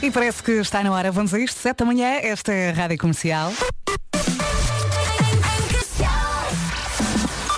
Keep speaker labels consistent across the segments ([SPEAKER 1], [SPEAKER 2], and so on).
[SPEAKER 1] E parece que está na hora. Vamos a isto. Sete da manhã, esta é a Rádio Comercial.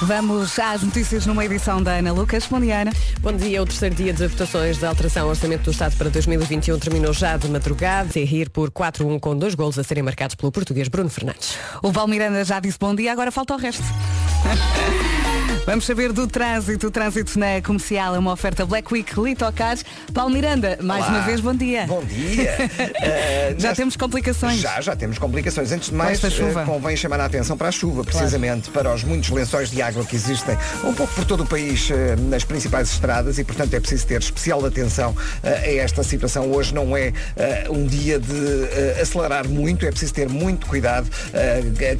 [SPEAKER 1] Vamos às notícias numa edição da Ana Lucas. Bom dia, Ana.
[SPEAKER 2] Bom dia. O terceiro dia de votações da alteração ao Orçamento do Estado para 2021 terminou já de madrugada. E rir por 4-1 com dois golos a serem marcados pelo português Bruno Fernandes.
[SPEAKER 1] O Valmiranda já disse bom dia, agora falta o resto. Vamos saber do trânsito. O trânsito na comercial é uma oferta Black Week Litocars. Paulo Miranda, mais
[SPEAKER 3] Olá.
[SPEAKER 1] uma vez, bom dia.
[SPEAKER 3] Bom dia. Eh,
[SPEAKER 1] Já temos complicações.
[SPEAKER 3] Já, já temos complicações. Antes de mais, eh, convém chamar a atenção para a chuva, precisamente para os muitos lençóis de água que existem um pouco por todo o país eh, nas principais estradas e, portanto, é preciso ter especial atenção eh, a esta situação. Hoje não é um dia de acelerar muito, é preciso ter muito cuidado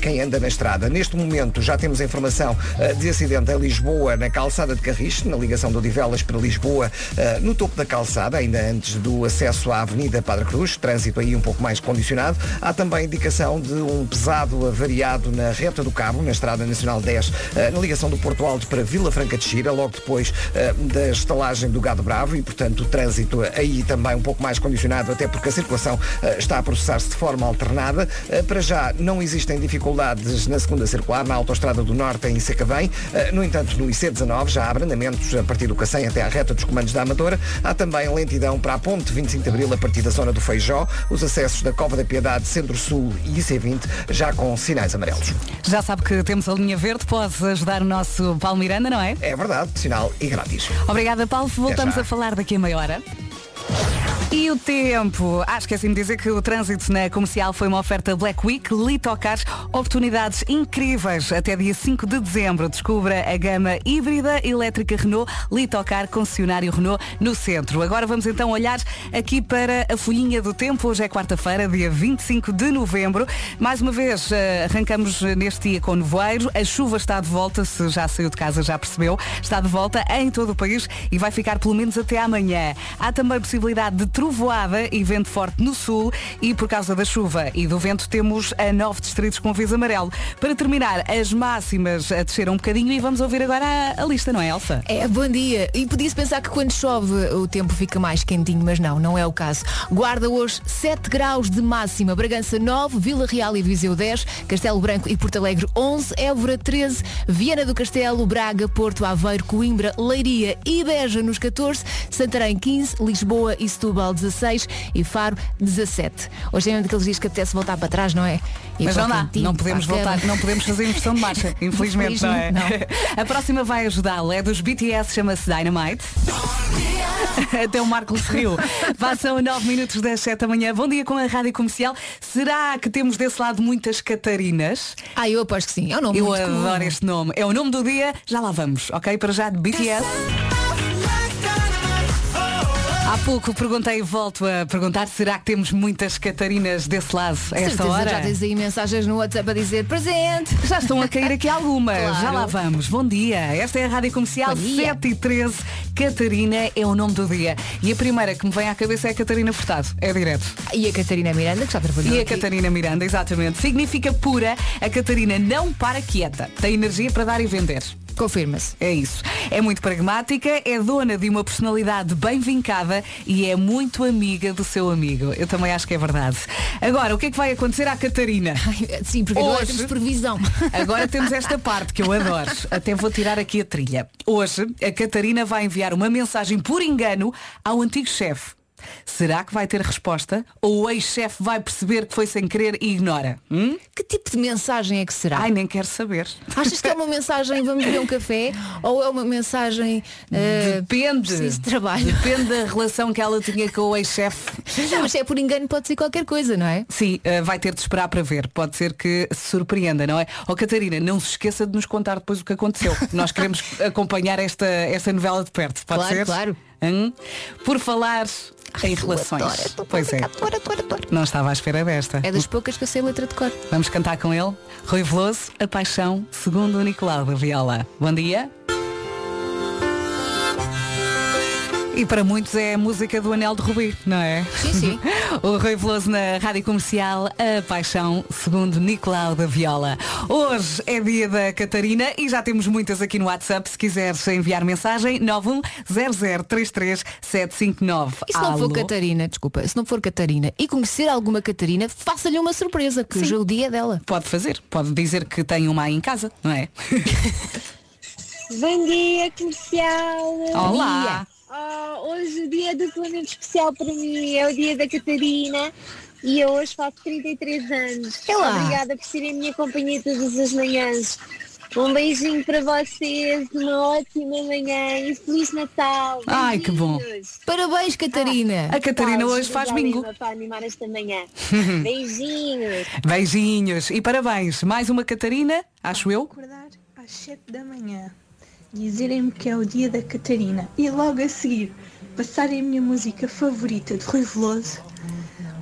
[SPEAKER 3] quem anda na estrada. Neste momento já temos a informação de acidente Lisboa, na calçada de Carris, na ligação de Odivelas para Lisboa, eh, no topo da calçada, ainda antes do acesso à Avenida Padre Cruz, trânsito aí um pouco mais condicionado. Há também indicação de um pesado avariado na reta do Cabo, na Estrada Nacional 10, eh, na ligação do Porto Alto para Vila Franca de Xira, logo depois eh, da estalagem do Gado Bravo e, portanto, o trânsito aí também um pouco mais condicionado, até porque a circulação está a processar-se de forma alternada. Para já não existem dificuldades na segunda circular, na Autostrada do Norte em Sacavém. Eh, No entanto, no IC19 já há abrandamentos a partir do Cacém até à reta dos comandos da Amadora. Há também lentidão para a ponte 25 de Abril a partir da zona do Feijó. Os acessos da Cova da Piedade, Centro-Sul e IC20 já com sinais amarelos.
[SPEAKER 1] Já sabe que temos a linha verde, pode ajudar o nosso Paulo Miranda, não é?
[SPEAKER 3] É verdade, sinal e grátis.
[SPEAKER 1] Obrigada, Paulo. Voltamos a falar daqui a meia hora. E o tempo? Ah, esqueci-me de dizer que o trânsito na comercial foi uma oferta Black Week, Litocars, oportunidades incríveis até dia 5 de dezembro. Descubra a gama híbrida elétrica Renault, Litocar, concessionário Renault, no centro. Agora vamos então olhar aqui para a folhinha do tempo. Hoje é quarta-feira, dia 25 de novembro. Mais uma vez, eh, arrancamos neste dia com nevoeiro. A chuva está de volta, se já saiu de casa já percebeu. Está de volta em todo o país e vai ficar pelo menos até amanhã. Há também possibilidade de trovoada e vento forte no sul e por causa da chuva e do vento temos a nove distritos com aviso amarelo. Para terminar, as máximas a descer um bocadinho e vamos ouvir agora a, a lista, não é, Elsa?
[SPEAKER 4] É, bom dia. E podia-se pensar que quando chove o tempo fica mais quentinho, mas não, não é o caso. Guarda hoje 7 graus de máxima, Bragança 9, Vila Real e Viseu 10, Castelo Branco e Porto Alegre 11, Évora 13, Viana do Castelo, Braga, Porto, Aveiro, Coimbra, Leiria e Beja nos 14, Santarém 15, Lisboa e Setúbal 16 e Faro 17. Hoje é um daqueles dias que apetece voltar para trás, não é? Ir
[SPEAKER 1] Mas não dá, não podemos voltar, não podemos fazer inversão de marcha, infelizmente, não é?
[SPEAKER 4] Infelizmente,
[SPEAKER 1] A próxima vai ajudá-lo, é dos BTS, chama-se Dynamite. Até o Marco riu. Passam 9 minutos das 7 da manhã. Bom dia com a Rádio Comercial. Será que temos desse lado muitas Catarinas?
[SPEAKER 4] Ah, eu aposto que sim. É um nome
[SPEAKER 1] Eu
[SPEAKER 4] muito comum.
[SPEAKER 1] adoro este nome. É o nome do dia, já lá vamos, ok? Para já de BTS. Há pouco perguntei e volto a perguntar, será que temos muitas Catarinas desse lado a esta
[SPEAKER 4] Certeza,
[SPEAKER 1] hora?
[SPEAKER 4] Já tens aí mensagens no WhatsApp a dizer presente.
[SPEAKER 1] Já estão a cair aqui algumas.
[SPEAKER 4] Claro.
[SPEAKER 1] Já lá vamos. Bom dia. Esta é a Rádio Comercial
[SPEAKER 4] Bom dia.
[SPEAKER 1] 7 e 13. Catarina é o nome do dia. E a primeira que me vem à cabeça é a Catarina Furtado. É direto.
[SPEAKER 4] E a Catarina Miranda, que já trabalhou
[SPEAKER 1] E a
[SPEAKER 4] aqui.
[SPEAKER 1] Catarina Miranda, exatamente. Significa pura. A Catarina não para quieta. Tem energia para dar e vender.
[SPEAKER 4] Confirma-se.
[SPEAKER 1] É isso. É muito pragmática, é dona de uma personalidade bem vincada e é muito amiga do seu amigo. Eu também acho que é verdade. Agora, o que é que vai acontecer à Catarina?
[SPEAKER 4] Sim, porque agora
[SPEAKER 1] Hoje-
[SPEAKER 4] temos previsão.
[SPEAKER 1] Agora temos esta parte que eu adoro. Até vou tirar aqui a trilha. Hoje, a Catarina vai enviar uma mensagem por engano ao antigo chefe. Será que vai ter resposta? Ou o ex-chefe vai perceber que foi sem querer e ignora? Hum?
[SPEAKER 4] Que tipo de mensagem é que será?
[SPEAKER 1] Ai, nem quero saber.
[SPEAKER 4] Achas que é uma mensagem vamos beber um café ou é uma mensagem eh,
[SPEAKER 1] Depende.
[SPEAKER 4] preciso de trabalho?
[SPEAKER 1] Depende da relação que ela tinha com o ex-chefe.
[SPEAKER 4] Mas se é por engano pode ser qualquer coisa, não é?
[SPEAKER 1] Sim, eh, vai ter de esperar para ver. Pode ser que se surpreenda, não é? Ó Catarina, não se esqueça de nos contar depois o que aconteceu. Nós queremos acompanhar esta, esta novela de perto. Pode
[SPEAKER 4] Claro,
[SPEAKER 1] ser?
[SPEAKER 4] claro.
[SPEAKER 1] Hum? Por falar em relações.
[SPEAKER 4] Adoro,
[SPEAKER 1] pois é.
[SPEAKER 4] adoro, adoro.
[SPEAKER 1] Não estava à espera desta.
[SPEAKER 4] É das poucas que eu sei letra de cor.
[SPEAKER 1] Vamos cantar com ele. Rui Veloso, A Paixão, segundo o Nicolau da Viola. Bom dia. E para muitos é a música do Anel de Rubi, não é?
[SPEAKER 4] Sim, sim.
[SPEAKER 1] o Rui Veloso na Rádio Comercial, a paixão, segundo Nicolau da Viola. Hoje é dia da Catarina e já temos muitas aqui no WhatsApp. Se quiseres enviar mensagem, 910033759.
[SPEAKER 4] E se não
[SPEAKER 1] Alô?
[SPEAKER 4] for Catarina, desculpa, se não for Catarina e conhecer alguma Catarina, faça-lhe uma surpresa, que hoje é o dia dela.
[SPEAKER 1] Pode fazer, pode dizer que tem uma aí em casa, não é?
[SPEAKER 5] Bom dia, comercial!
[SPEAKER 1] Olá!
[SPEAKER 5] Ah, hoje o dia duplamente especial para mim é o dia da Catarina e eu hoje faço 33 anos.
[SPEAKER 4] Olá.
[SPEAKER 5] Obrigada por serem a minha companhia todas as manhãs. Um beijinho para vocês, uma ótima manhã e Feliz Natal!
[SPEAKER 1] Ai, que bom.
[SPEAKER 4] Parabéns, Catarina.
[SPEAKER 1] A Catarina hoje faz bingo.
[SPEAKER 5] Para animar esta manhã. Beijinhos!
[SPEAKER 1] Beijinhos e parabéns. Mais uma Catarina, acho eu.
[SPEAKER 6] acordar às 7 da manhã, dizerem-me que é o dia da Catarina. E logo a seguir passarem a minha música favorita de Rui Veloso,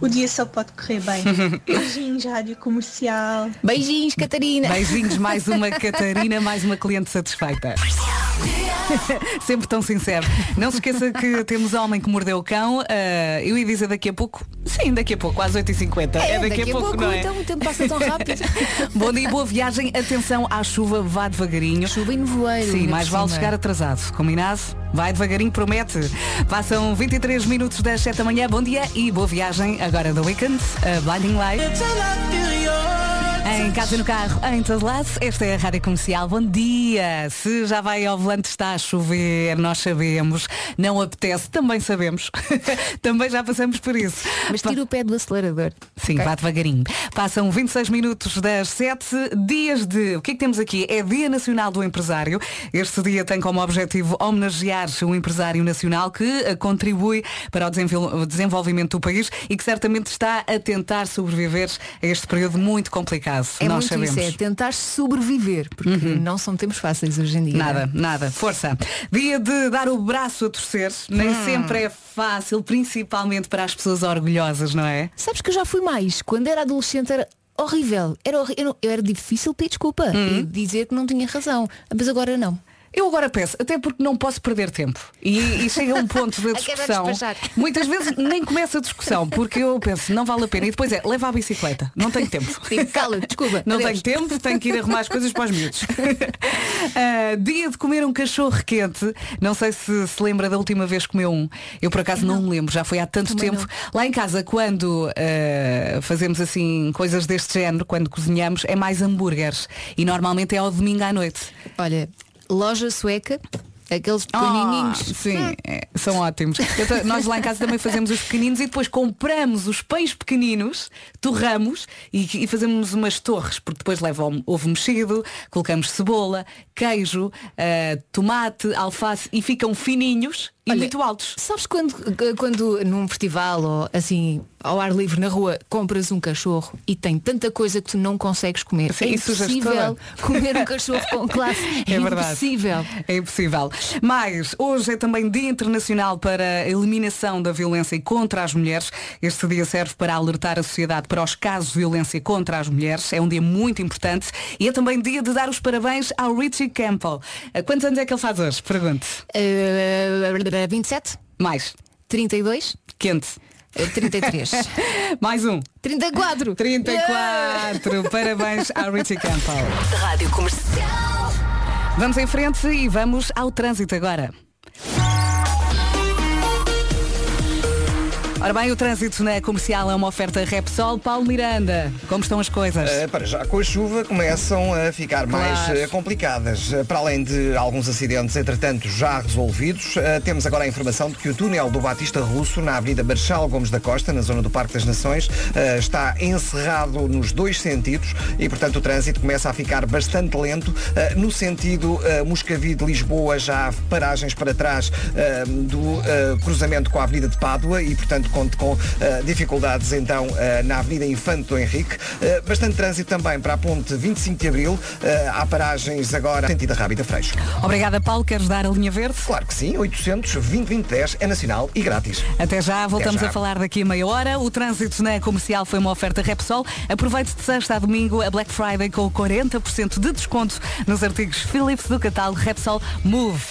[SPEAKER 6] o dia só pode correr bem. Beijinhos, rádio comercial.
[SPEAKER 4] Beijinhos, Catarina.
[SPEAKER 1] Beijinhos, mais uma Catarina, mais uma cliente satisfeita. Sempre tão sincero. Não se esqueça que temos Homem que Mordeu o Cão. Ah, eu ia dizer daqui a pouco. Sim, daqui a pouco, às 8h50. É, daqui, a pouco, não é?
[SPEAKER 4] então o tempo passa tão rápido.
[SPEAKER 1] Bom dia, boa viagem. Atenção à chuva, vá devagarinho.
[SPEAKER 4] Chuva e nevoeiro.
[SPEAKER 1] Sim, mais vale
[SPEAKER 4] cima.
[SPEAKER 1] chegar atrasado. Combinado? Vai devagarinho, promete. Passam 23 minutos das 7 da manhã. Bom dia e boa viagem. Agora do Weekend, a Blinding Light. Em casa e no carro, em todo lado, esta é a Rádio Comercial. Bom dia! Se já vai ao volante, está a chover, nós sabemos. Não apetece, também sabemos. também já passamos por isso.
[SPEAKER 4] Mas tira o pé do acelerador.
[SPEAKER 1] Sim,
[SPEAKER 4] Ok?
[SPEAKER 1] vá devagarinho. Passam 26 minutos das 7 dias de. O que é que temos aqui? É Dia Nacional do Empresário. Este dia tem como objetivo homenagear um empresário nacional que eh, contribui para o desenvolvimento do país e que certamente está a tentar sobreviver a este período muito complicado.
[SPEAKER 4] É
[SPEAKER 1] Nós
[SPEAKER 4] muito
[SPEAKER 1] sabemos. Uhum.
[SPEAKER 4] isso, é tentar sobreviver, porque não são tempos fáceis hoje em dia.
[SPEAKER 1] Nada, nada. Força. Dia de dar o braço a torcer. Nem
[SPEAKER 4] Hum.
[SPEAKER 1] sempre é fácil, principalmente para as pessoas orgulhosas, não é?
[SPEAKER 4] Sabes que eu já fui mais. Quando era adolescente era horrível. Era, não- eu era difícil pedir desculpa
[SPEAKER 1] Hum.
[SPEAKER 4] e dizer que não tinha razão. Mas agora não.
[SPEAKER 1] Eu agora peço, até porque não posso perder tempo. E, e chega um ponto da
[SPEAKER 4] Quero
[SPEAKER 1] discussão. Muitas vezes nem começa a discussão, porque eu penso, não vale a pena. E depois é, leva a bicicleta. Não tenho tempo.
[SPEAKER 4] Tipo, cala, desculpa.
[SPEAKER 1] Não
[SPEAKER 4] adeus.
[SPEAKER 1] tenho tempo, tenho que ir arrumar as coisas para os miúdos. Ah, dia de comer um cachorro quente. Não sei se se lembra da última vez que comeu um. Eu por acaso não, me lembro, já foi há tanto
[SPEAKER 4] Também
[SPEAKER 1] tempo. Lá em casa, quando ah, fazemos assim coisas deste género, quando cozinhamos, é mais hambúrgueres. E normalmente é ao domingo à noite.
[SPEAKER 4] Olha, loja sueca, aqueles
[SPEAKER 1] Ah,
[SPEAKER 4] pequenininhos.
[SPEAKER 1] sim, é, são ótimos. Eu nós lá em casa também fazemos os pequeninos e depois compramos os pães pequeninos, torramos e, e fazemos umas torres, porque depois leva ovo mexido, colocamos cebola, queijo, ah, tomate, alface e ficam fininhos e
[SPEAKER 4] Olha,
[SPEAKER 1] muito altos.
[SPEAKER 4] Sabes quando, quando num festival ou assim ao ar livre na rua compras um cachorro e tem tanta coisa que tu não consegues comer?
[SPEAKER 1] Sim,
[SPEAKER 4] é impossível comer um cachorro com classe. É,
[SPEAKER 1] É verdade.
[SPEAKER 4] impossível.
[SPEAKER 1] É impossível. Mas hoje é também Dia Internacional para a Eliminação da Violência contra as Mulheres. Este dia serve para alertar a sociedade para os casos de violência contra as mulheres. É um dia muito importante. E é também dia de dar os parabéns ao Richie Campbell. Ah, Quantos anos é que ele faz hoje? Pergunte.
[SPEAKER 4] Uh, 27,
[SPEAKER 1] Mais.
[SPEAKER 4] 32,
[SPEAKER 1] Quente.
[SPEAKER 4] Uh, 33,
[SPEAKER 1] Mais um.
[SPEAKER 4] 34.
[SPEAKER 1] 34. Parabéns ao Richie Campbell.
[SPEAKER 7] Rádio Comercial.
[SPEAKER 1] Vamos em frente e vamos ao trânsito agora. Ora bem, o trânsito na comercial é uma oferta Repsol. Paulo Miranda, como estão as coisas?
[SPEAKER 3] Eh, para já com a chuva começam a ficar mais
[SPEAKER 1] Claro.
[SPEAKER 3] eh, complicadas. Eh, Para além de alguns acidentes, entretanto, já resolvidos, temos agora a informação de que o túnel do Batista Russo, na Avenida Marchal Gomes da Costa, na zona do Parque das Nações, está encerrado nos dois sentidos e, portanto, o trânsito começa a ficar bastante lento. No sentido Moscavide-Lisboa, já há paragens para trás do cruzamento com a Avenida de Pádua e, portanto, conte com eh, dificuldades então eh, na Avenida Infante do Henrique. Eh, bastante trânsito também para a ponte 25 de Abril. Eh, há paragens agora sentido Rábida Freixo.
[SPEAKER 1] Obrigada, Paulo. Queres dar a linha verde?
[SPEAKER 3] Claro que sim, 800 2010 é nacional e grátis.
[SPEAKER 1] Até já, voltamos
[SPEAKER 3] Até já.
[SPEAKER 1] a falar daqui a meia hora. O trânsito na comercial foi uma oferta Repsol. Aproveite de sexta a domingo a Black Friday com 40% de desconto nos artigos Philips do catálogo Repsol Move.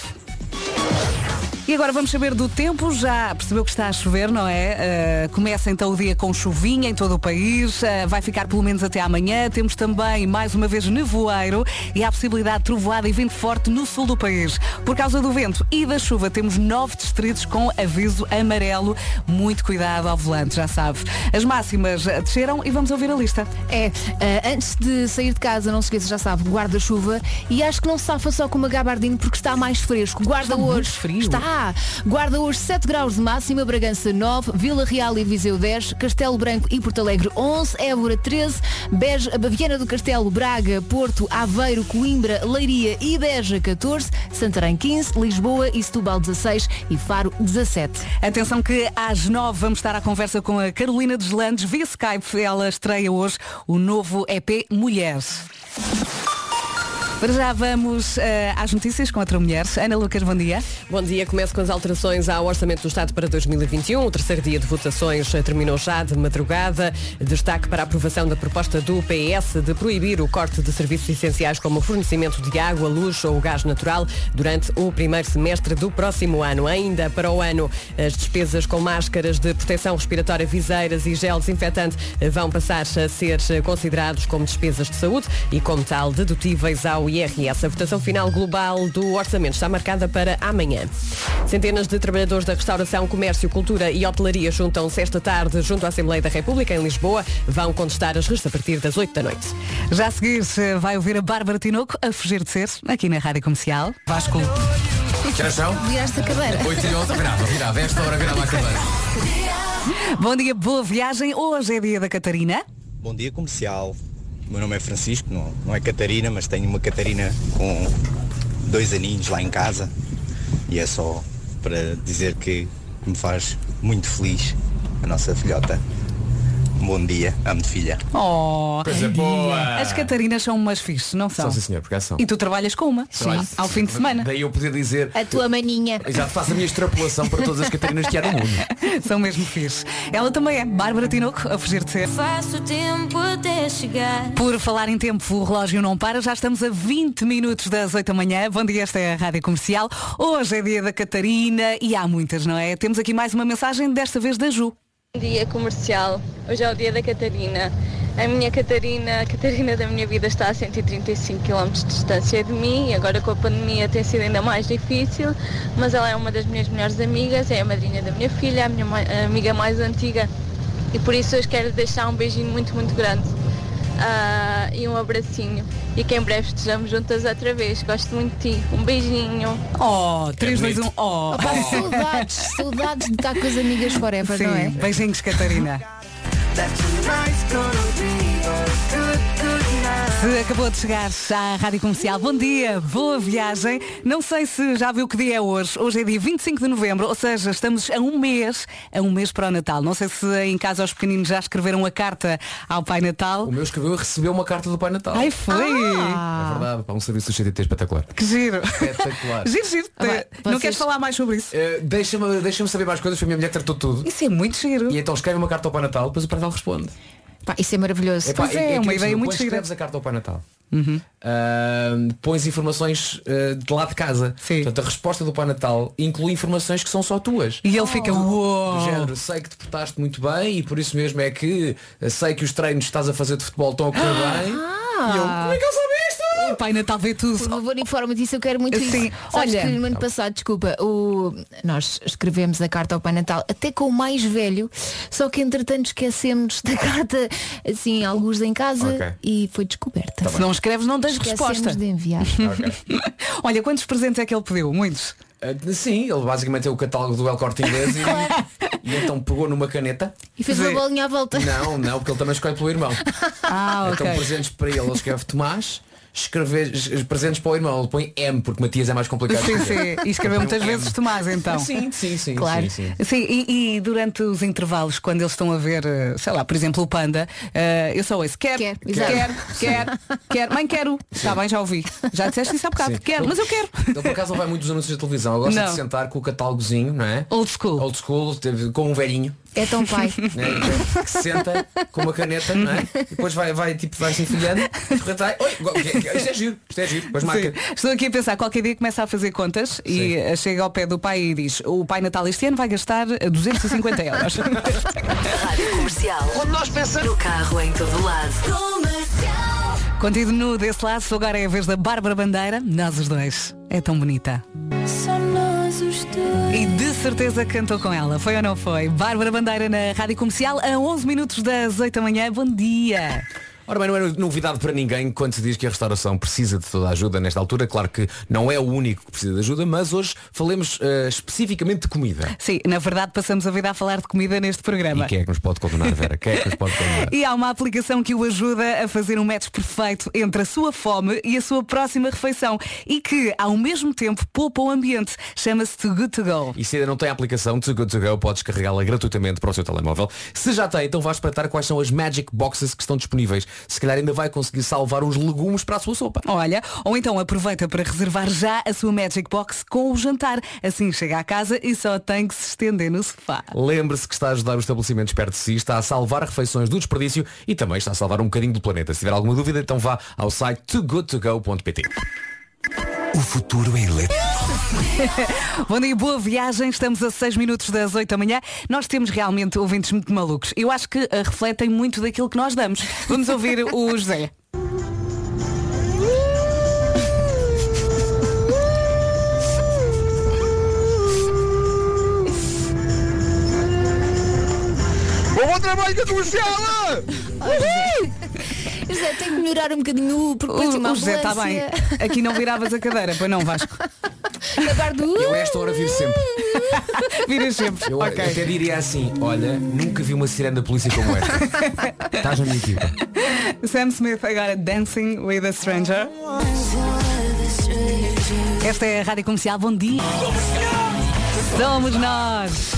[SPEAKER 1] E agora vamos saber do tempo. Já percebeu que está a chover, não é? Uh, começa então o dia com chuvinha em todo o país. Uh, vai ficar pelo menos até amanhã. Temos também, mais uma vez, nevoeiro e há possibilidade de trovoada e vento forte no sul do país. Por causa do vento e da chuva, temos nove distritos com aviso amarelo. Muito cuidado ao volante, já sabe. As máximas desceram e vamos ouvir a lista.
[SPEAKER 4] É, uh, antes de sair de casa, não se esqueça, já sabe, guarda-chuva e acho que não se safa só com uma gabardine porque está mais fresco. Guarda
[SPEAKER 1] Está muito
[SPEAKER 4] hoje.
[SPEAKER 1] frio.
[SPEAKER 4] Está. Guarda hoje 7 graus de máxima, Bragança 9, Vila Real e Viseu 10, Castelo Branco e Porto Alegre 11, Évora 13, Beja, Baviana do Castelo, Braga, Porto, Aveiro, Coimbra, Leiria e Beja 14, Santarém 15, Lisboa e Setúbal 16 e Faro 17.
[SPEAKER 1] Atenção que às nove vamos estar à conversa com a Carolina Deslandes via Skype. Ela estreia hoje o novo EP Mulheres. Para já vamos eh, às notícias com outra mulher. Ana Lucas, bom dia.
[SPEAKER 2] Bom dia, começo com as alterações ao Orçamento do Estado para 2021. O terceiro dia de votações eh, terminou já de madrugada. Destaque para a aprovação da proposta do PS de proibir o corte de serviços essenciais como o fornecimento de água, luz ou gás natural durante o primeiro semestre do próximo ano. Ainda para o ano, as despesas com máscaras de proteção respiratória, viseiras e gel desinfetante eh, vão passar a ser considerados como despesas de saúde e, como tal, dedutíveis ao IRS. A votação final global do orçamento está marcada para amanhã. Centenas de trabalhadores da restauração, comércio, cultura e hotelaria juntam-se esta tarde junto à Assembleia da República em Lisboa. Vão contestar as restas a partir das 8 da noite.
[SPEAKER 1] Já a seguir eh, vai ouvir a Bárbara Tinoco a fugir de ser aqui na Rádio Comercial. Vasco.
[SPEAKER 8] Que horas são?
[SPEAKER 4] Viraste a cadeira.
[SPEAKER 8] 8 e 11, virava, virava. Esta hora virava a cadeira.
[SPEAKER 1] Bom dia, boa viagem. Hoje é dia da Catarina.
[SPEAKER 9] Bom dia comercial. Meu nome é Francisco, não, não é Catarina, mas tenho uma Catarina com dois aninhos lá em casa e é só para dizer que me faz muito feliz a nossa filhota. Bom dia, amo-te filha.
[SPEAKER 1] Oh,
[SPEAKER 8] Coisa boa.
[SPEAKER 1] as Catarinas são umas fixes, não são?
[SPEAKER 8] São sim senhor, porque são.
[SPEAKER 1] E tu trabalhas com uma.
[SPEAKER 8] Trabalho.
[SPEAKER 1] Ao fim de semana.
[SPEAKER 8] Daí eu podia dizer,
[SPEAKER 4] A tua maninha.
[SPEAKER 8] já faço a minha extrapolação para todas as Catarinas que há no mundo.
[SPEAKER 1] São mesmo fixe. Ela também é. Bárbara Tinoco, a fugir de ser.
[SPEAKER 7] Faço tempo até chegar.
[SPEAKER 1] Por falar em tempo, o relógio não para, já estamos a 20 minutos das 8 da manhã. Bom dia, esta é a Rádio Comercial. Hoje é dia da Catarina e há muitas, não é? Temos aqui mais uma mensagem, desta vez da Ju.
[SPEAKER 10] Dia comercial. Hoje é o dia da Catarina. A minha Catarina, a Catarina da minha vida está a 135 km de distância de mim e agora com a pandemia tem sido ainda mais difícil, mas ela é uma das minhas melhores amigas, é a madrinha da minha filha, a minha amiga mais antiga e por isso hoje quero deixar um beijinho muito, muito grande ah, e um abracinho e que em breve estejamos juntas outra vez. Gosto muito de ti. Um beijinho.
[SPEAKER 1] Oh, 3, 2, 1,
[SPEAKER 8] bonito.
[SPEAKER 1] oh.
[SPEAKER 4] Pá, saudades, saudades de estar com as amigas forever, não é?
[SPEAKER 1] Sim, beijinhos, Catarina. Se acabou de chegar à Rádio Comercial, bom dia, boa viagem. Não sei se já viu que dia é hoje. Hoje é dia 25 de novembro, ou seja, estamos a um mês, a um mês para o Natal. Não sei se em casa os pequeninos já escreveram a carta ao Pai Natal.
[SPEAKER 8] O meu escreveu e recebeu uma carta do Pai Natal.
[SPEAKER 1] Ai, foi!
[SPEAKER 8] É verdade, para um serviço do CTT espetacular.
[SPEAKER 1] Que giro!
[SPEAKER 8] Espetacular.
[SPEAKER 1] Giro, giro.
[SPEAKER 4] Ah, vai,
[SPEAKER 1] Não
[SPEAKER 4] vocês-
[SPEAKER 1] queres falar mais sobre isso?
[SPEAKER 8] Eh, Deixa-me deixa saber mais coisas, foi a minha mulher que tratou tudo.
[SPEAKER 1] Isso é muito giro.
[SPEAKER 8] E então escreve uma carta ao Pai Natal, depois o Pai Natal responde.
[SPEAKER 4] Pá, isso é maravilhoso.
[SPEAKER 8] Epá,
[SPEAKER 1] Pois é,
[SPEAKER 8] que
[SPEAKER 1] uma
[SPEAKER 8] isso,
[SPEAKER 1] ideia muito
[SPEAKER 8] quando
[SPEAKER 1] gira.
[SPEAKER 8] escreves a carta ao Pai Natal. ah, pões informações ah, de lá de casa.
[SPEAKER 1] Sim.
[SPEAKER 8] Portanto, a resposta do Pai Natal inclui informações que são só tuas.
[SPEAKER 1] E ele fica,
[SPEAKER 8] Do
[SPEAKER 1] uou!
[SPEAKER 8] género, sei que te portaste muito bem e por isso mesmo é que eh, sei que os treinos que estás a fazer de futebol estão a correr bem. E eu, como é que ele sabe?
[SPEAKER 1] O Pai Natal vê
[SPEAKER 4] Por
[SPEAKER 1] tudo.
[SPEAKER 4] favor, informa disso, eu quero muito
[SPEAKER 1] Sim,
[SPEAKER 4] isso. Sabes
[SPEAKER 1] olha-
[SPEAKER 4] que no ano passado, desculpa, o... nós escrevemos a carta ao Pai Natal até com o mais velho, só que entretanto esquecemos da carta, assim, alguns em casa
[SPEAKER 8] Ok.
[SPEAKER 4] e foi descoberta.
[SPEAKER 1] Se não escreves, não tens
[SPEAKER 4] Esquecemos
[SPEAKER 1] resposta.
[SPEAKER 4] de enviar.
[SPEAKER 1] Olha, quantos presentes é que ele pediu? Muitos.
[SPEAKER 8] Ah, sim, ele basicamente é o catálogo do El Corte Inglês e, e então pegou numa caneta.
[SPEAKER 4] E fez uma bolinha à volta.
[SPEAKER 8] Não, não, porque ele também escolhe pelo irmão.
[SPEAKER 1] Ah,
[SPEAKER 8] Então presentes para ele, ele escreve Tomás, escrever es- presentes para o irmão, ele põe M, porque Matias é mais complicado. de
[SPEAKER 1] Sim,
[SPEAKER 8] escrever.
[SPEAKER 1] sim. E escreveu muitas vezes. Tomás, então.
[SPEAKER 8] Sim, sim, sim.
[SPEAKER 4] Claro.
[SPEAKER 8] Sim, sim.
[SPEAKER 1] Sim, e, e durante os intervalos, quando eles estão a ver, eh, sei lá, por exemplo, o Panda, eh, eu só ouço, quer,
[SPEAKER 4] Quer,
[SPEAKER 1] quer, quer, quer, mãe quero. Está bem, já ouvi. Já disseste isso há bocado,
[SPEAKER 8] Sim.
[SPEAKER 1] quero, mas eu quero.
[SPEAKER 8] Ele por acaso não vai muito dos anúncios da televisão, ele gosta
[SPEAKER 1] Não.
[SPEAKER 8] de sentar com o catálogozinho, não é?
[SPEAKER 1] Old school.
[SPEAKER 8] Old school, teve, com um velhinho.
[SPEAKER 4] É tão pai.
[SPEAKER 8] né? que se senta com uma caneta, não é? E depois vai, vai, tipo, vai se enfilhando, vai, oi, que- que- isto é giro, isto é giro, depois marca.
[SPEAKER 1] Sim. Estou aqui a pensar, qualquer dia começa a fazer contas e eh, chega ao pé do pai e diz o pai Natal este ano vai gastar eh, 250 euros.
[SPEAKER 11] Rádio Comercial. Quando nós pensamos no carro em todo lado.
[SPEAKER 1] Contido nu desse lado, agora é a vez da Bárbara Bandeira, nós os dois. É tão bonita. E de certeza cantou com ela, foi ou não foi? Bárbara Bandeira na Rádio Comercial, a 11 minutos das 8 da manhã. Bom dia!
[SPEAKER 8] Ora bem, não é novidade para ninguém quando se diz que a restauração precisa de toda a ajuda nesta altura. Claro que não é o único que precisa de ajuda, mas hoje falemos eh, especificamente de comida.
[SPEAKER 1] Sim, na verdade passamos a vida a falar de comida neste programa.
[SPEAKER 8] E quem é que nos pode condenar, Vera? Quem é que nos pode condenar?
[SPEAKER 1] E há uma aplicação que o ajuda a fazer um match perfeito entre a sua fome e a sua próxima refeição e que, ao mesmo tempo, poupa o ambiente. Chama-se Too Good To Go.
[SPEAKER 8] E se ainda não tem a aplicação Too Good To Go, podes carregá-la gratuitamente para o seu telemóvel. Se já tem, então vais espreitar quais são as Magic Boxes que estão disponíveis. Se calhar ainda vai conseguir salvar uns legumes para a sua sopa.
[SPEAKER 1] Olha, ou então aproveita para reservar já a sua Magic Box com o jantar. Assim chega à casa e só tem que se estender no sofá.
[SPEAKER 8] Lembre-se que está a ajudar os estabelecimentos perto de si, está a salvar refeições do desperdício e também está a salvar um bocadinho do planeta. Se tiver alguma dúvida, então vá ao site togoodtogo.pt.
[SPEAKER 12] O futuro é elétrico.
[SPEAKER 1] Bom dia, boa viagem. Estamos a 6 minutos das 8 da manhã. Nós temos realmente ouvintes muito malucos. Eu acho que eh, refletem muito daquilo que nós damos. Vamos ouvir o José.
[SPEAKER 3] Bom trabalho com a comercial!
[SPEAKER 4] José, tem que melhorar um bocadinho porque depois
[SPEAKER 1] O,
[SPEAKER 4] uma
[SPEAKER 1] o José está bem. Aqui não viravas a cadeira, pois não, Vasco.
[SPEAKER 4] Do...
[SPEAKER 8] Eu a esta hora viro sempre.
[SPEAKER 1] Viras sempre.
[SPEAKER 8] Eu
[SPEAKER 1] Ok.
[SPEAKER 8] até diria assim, olha, nunca vi uma sirene da polícia como esta. Estás na minha equipa.
[SPEAKER 1] Sam Smith agora Dancing with a Stranger. Esta é a Rádio Comercial. Bom dia. Somos nós.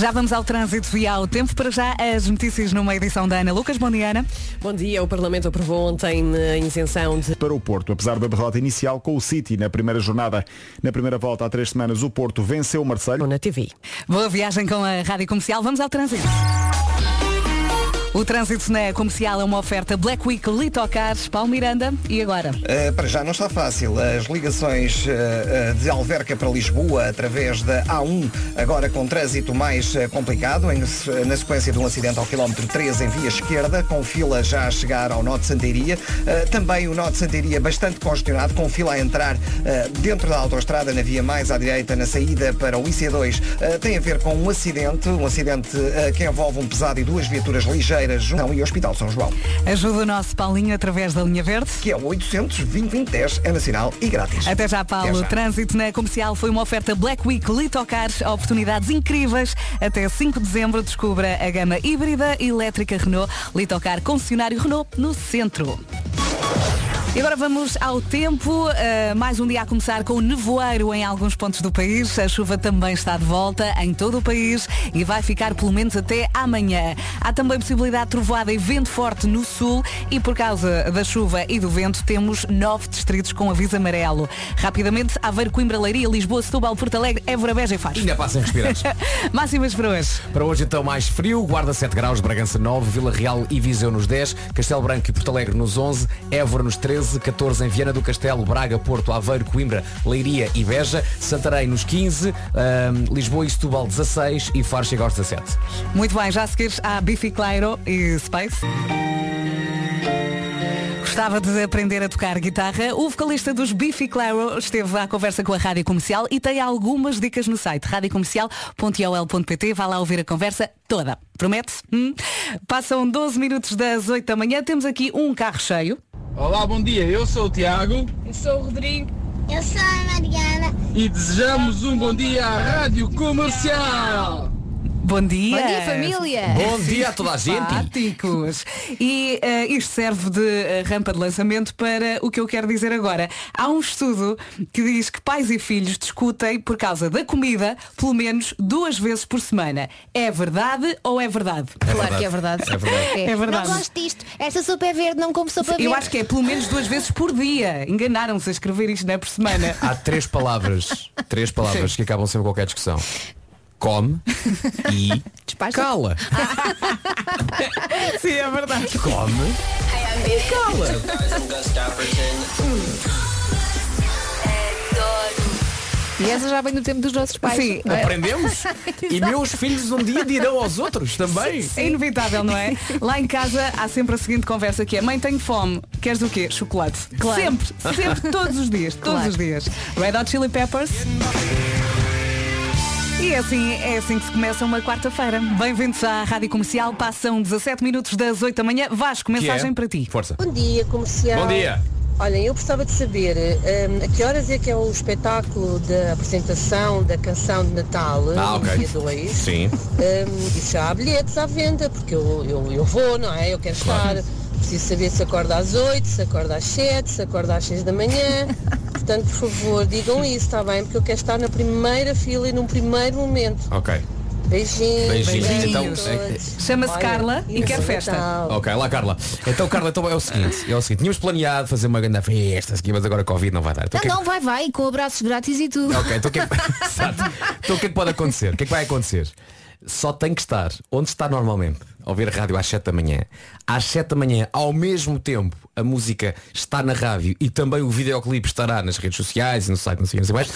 [SPEAKER 1] Já vamos ao trânsito e ao tempo. Para já, as notícias numa edição da Ana Lucas. Bom dia, Ana.
[SPEAKER 2] Bom dia, o Parlamento aprovou ontem a isenção de
[SPEAKER 13] para o Porto, apesar da derrota inicial com o City na primeira jornada. Na primeira volta há três semanas, o Porto venceu o Marseille.
[SPEAKER 2] na TV.
[SPEAKER 1] Boa viagem com a Rádio Comercial. Vamos ao trânsito. O trânsito na comercial é uma oferta Black Week Litocars, Paulo Miranda. E agora?
[SPEAKER 3] Uh, para já não está fácil. As ligações uh, de Alverca para Lisboa através da A1, agora com trânsito mais complicado, em- na sequência de um acidente ao quilómetro 13 em via esquerda, com fila já a chegar ao nó de Santeiria. Também o nó de Santeiria bastante congestionado, com fila a entrar dentro da autoestrada, na via mais à direita, na saída para o IC2. Uh, tem a ver com um acidente, um acidente que envolve um pesado e duas viaturas ligeiras junto e Hospital São João.
[SPEAKER 1] Ajuda o nosso Paulinho através da linha verde.
[SPEAKER 3] Que é o 800 2010 é nacional e grátis.
[SPEAKER 1] Até já, Paulo.
[SPEAKER 3] Até já.
[SPEAKER 1] trânsito na comercial foi uma oferta Black Week Litocars, oportunidades incríveis. Até 5 de dezembro descubra a gama híbrida elétrica Renault, Litocar concessionário Renault no centro. E agora vamos ao tempo. Uh, mais um dia a começar com nevoeiro em alguns pontos do país. A chuva também está de volta em todo o país e vai ficar pelo menos até amanhã. Há também possibilidade de trovoada e vento forte no sul e por causa da chuva e do vento temos nove distritos com aviso amarelo. Rapidamente, Aveiro, Coimbra, Leiria, Lisboa, Setúbal, Porto Alegre, Évora, Beja e Faro.
[SPEAKER 8] Ainda passem respirantes.
[SPEAKER 1] Máximas para hoje.
[SPEAKER 8] Para hoje então mais frio, Guarda 7 graus, Bragança 9, Vila Real e Viseu nos 10, Castelo Branco e Porto Alegre nos 11, Évora nos 13, 14 em Viana do Castelo, Braga, Porto, Aveiro, Coimbra, Leiria e Beja, Santarém nos 15, ahm, Lisboa e Setúbal 16 e Faro chega aos 17.
[SPEAKER 1] Muito bem, já a seguir há Biffy Clyro e Space. Gostava de aprender a tocar guitarra. O vocalista dos Biffy Clyro esteve à conversa com a Rádio Comercial e tem algumas dicas no site radiocomercial.ol.pt. Vá lá ouvir a conversa toda. Promete? Hum? Passam 12 minutos das 8 da manhã. Temos aqui um carro cheio.
[SPEAKER 14] Olá, bom dia. Eu sou o Tiago
[SPEAKER 5] Eu sou o Rodrigo. Eu sou a Mariana.
[SPEAKER 14] e desejamos um bom dia à Rádio Comercial.
[SPEAKER 1] Bom dia.
[SPEAKER 4] Bom dia, família.
[SPEAKER 8] Bom dia a toda a gente.
[SPEAKER 1] Simpáticos. E eh, isto serve de eh, rampa de lançamento para o que eu quero dizer agora. Há um estudo que diz que pais e filhos discutem por causa da comida pelo menos duas vezes por semana. É verdade ou é verdade?
[SPEAKER 4] Claro que é verdade.
[SPEAKER 8] É verdade.
[SPEAKER 1] É verdade.
[SPEAKER 4] Não gosto disto. Esta sopa é verde, não como sopa verde.
[SPEAKER 1] Eu acho que é pelo menos duas vezes por dia. Enganaram-se a escrever isto não é por semana.
[SPEAKER 8] Há três palavras, três palavras que acabam sempre qualquer discussão. Come e cala.
[SPEAKER 1] Sim, é verdade.
[SPEAKER 8] Come e cala.
[SPEAKER 4] E essa já vem do tempo dos nossos pais.
[SPEAKER 1] Sim.
[SPEAKER 4] não é?
[SPEAKER 8] Aprendemos? E meus filhos um dia dirão aos outros também.
[SPEAKER 1] É inevitável, não é? Lá em casa há sempre a seguinte conversa que é Mãe, tenho fome. Queres o quê? Chocolate.
[SPEAKER 4] Claro.
[SPEAKER 1] Sempre, sempre, todos os dias, todos
[SPEAKER 4] Claro.
[SPEAKER 1] os dias. Red Hot Chili Peppers. E é assim, é assim que se começa uma quarta-feira. Bem-vindos à Rádio Comercial. Passam 17 minutos das 8 da manhã. Vasco, mensagem
[SPEAKER 8] é?
[SPEAKER 1] para ti.
[SPEAKER 8] Força.
[SPEAKER 15] Bom dia, comercial.
[SPEAKER 8] Bom dia.
[SPEAKER 15] Olhem, eu gostava de saber hum, a que horas é que é o espetáculo da apresentação da canção de Natal,
[SPEAKER 8] Ah,
[SPEAKER 15] no
[SPEAKER 8] ok.
[SPEAKER 15] dia 2.
[SPEAKER 8] Sim.
[SPEAKER 15] Hum, e já há bilhetes à venda, porque eu, eu, eu vou, não é? Eu quero
[SPEAKER 8] Claro.
[SPEAKER 15] estar. Preciso saber se acorda às 8, se acorda às 7, se acorda às 6 da manhã. Portanto, por favor, digam isso, está bem? Porque eu quero estar na primeira fila e num primeiro momento.
[SPEAKER 8] Ok.
[SPEAKER 15] Beijinhos.
[SPEAKER 8] Beijinhos.
[SPEAKER 15] beijinhos
[SPEAKER 8] Então, é-.
[SPEAKER 1] Chama-se Carla e quer
[SPEAKER 15] Feliz
[SPEAKER 1] festa.
[SPEAKER 15] Natal.
[SPEAKER 8] Ok, lá Carla. Então Carla, então é o seguinte, é o seguinte, tínhamos planeado fazer uma grande festa aqui, mas agora Covid não vai dar. Então,
[SPEAKER 4] Não,
[SPEAKER 8] que é
[SPEAKER 4] não, vai, vai, com abraços grátis e tudo.
[SPEAKER 8] Ok, então o que, é então que é que pode acontecer? O que é que vai acontecer? Só tem que estar onde está normalmente, ouvir a rádio às 7 da manhã. Às 7 da manhã, ao mesmo tempo, a música está na rádio e também o videoclipe estará nas redes sociais e no site, não sei o que mais.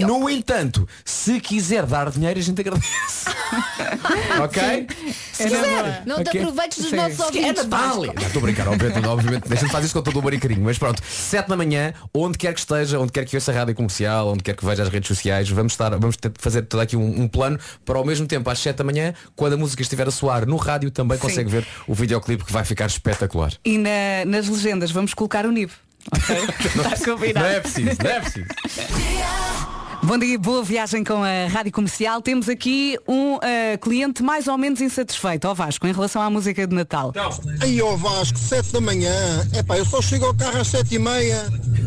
[SPEAKER 8] No entanto, se quiser dar dinheiro, a gente agradece. ok?
[SPEAKER 4] Se quiser, não te aproveites dos
[SPEAKER 8] Sim.
[SPEAKER 4] nossos ouvintes.
[SPEAKER 8] É Natal! Não, estou a brincar, obviamente, obviamente a gente faz isso com todo o amor e carinho, mas pronto, 7 da manhã, onde quer que esteja, onde quer que ouça a rádio comercial, onde quer que veja as redes sociais, vamos estar, vamos ter- fazer todo aqui um, um plano para ao mesmo tempo, às 7 da manhã, quando a música estiver a soar no rádio, também
[SPEAKER 1] Sim.
[SPEAKER 8] consegue ver o videoclipe que vai ficar espetacular.
[SPEAKER 1] E na- nas legendas vamos colocar o nível. Está combinado.
[SPEAKER 8] Não é preciso, não é preciso.
[SPEAKER 1] Bom dia, boa viagem com a Rádio Comercial. Temos aqui um eh, cliente mais ou menos insatisfeito, ó Vasco, em relação à música de Natal.
[SPEAKER 16] Aí ó Vasco, 7 da manhã, epá, eu só chego ao carro às 7 e meia,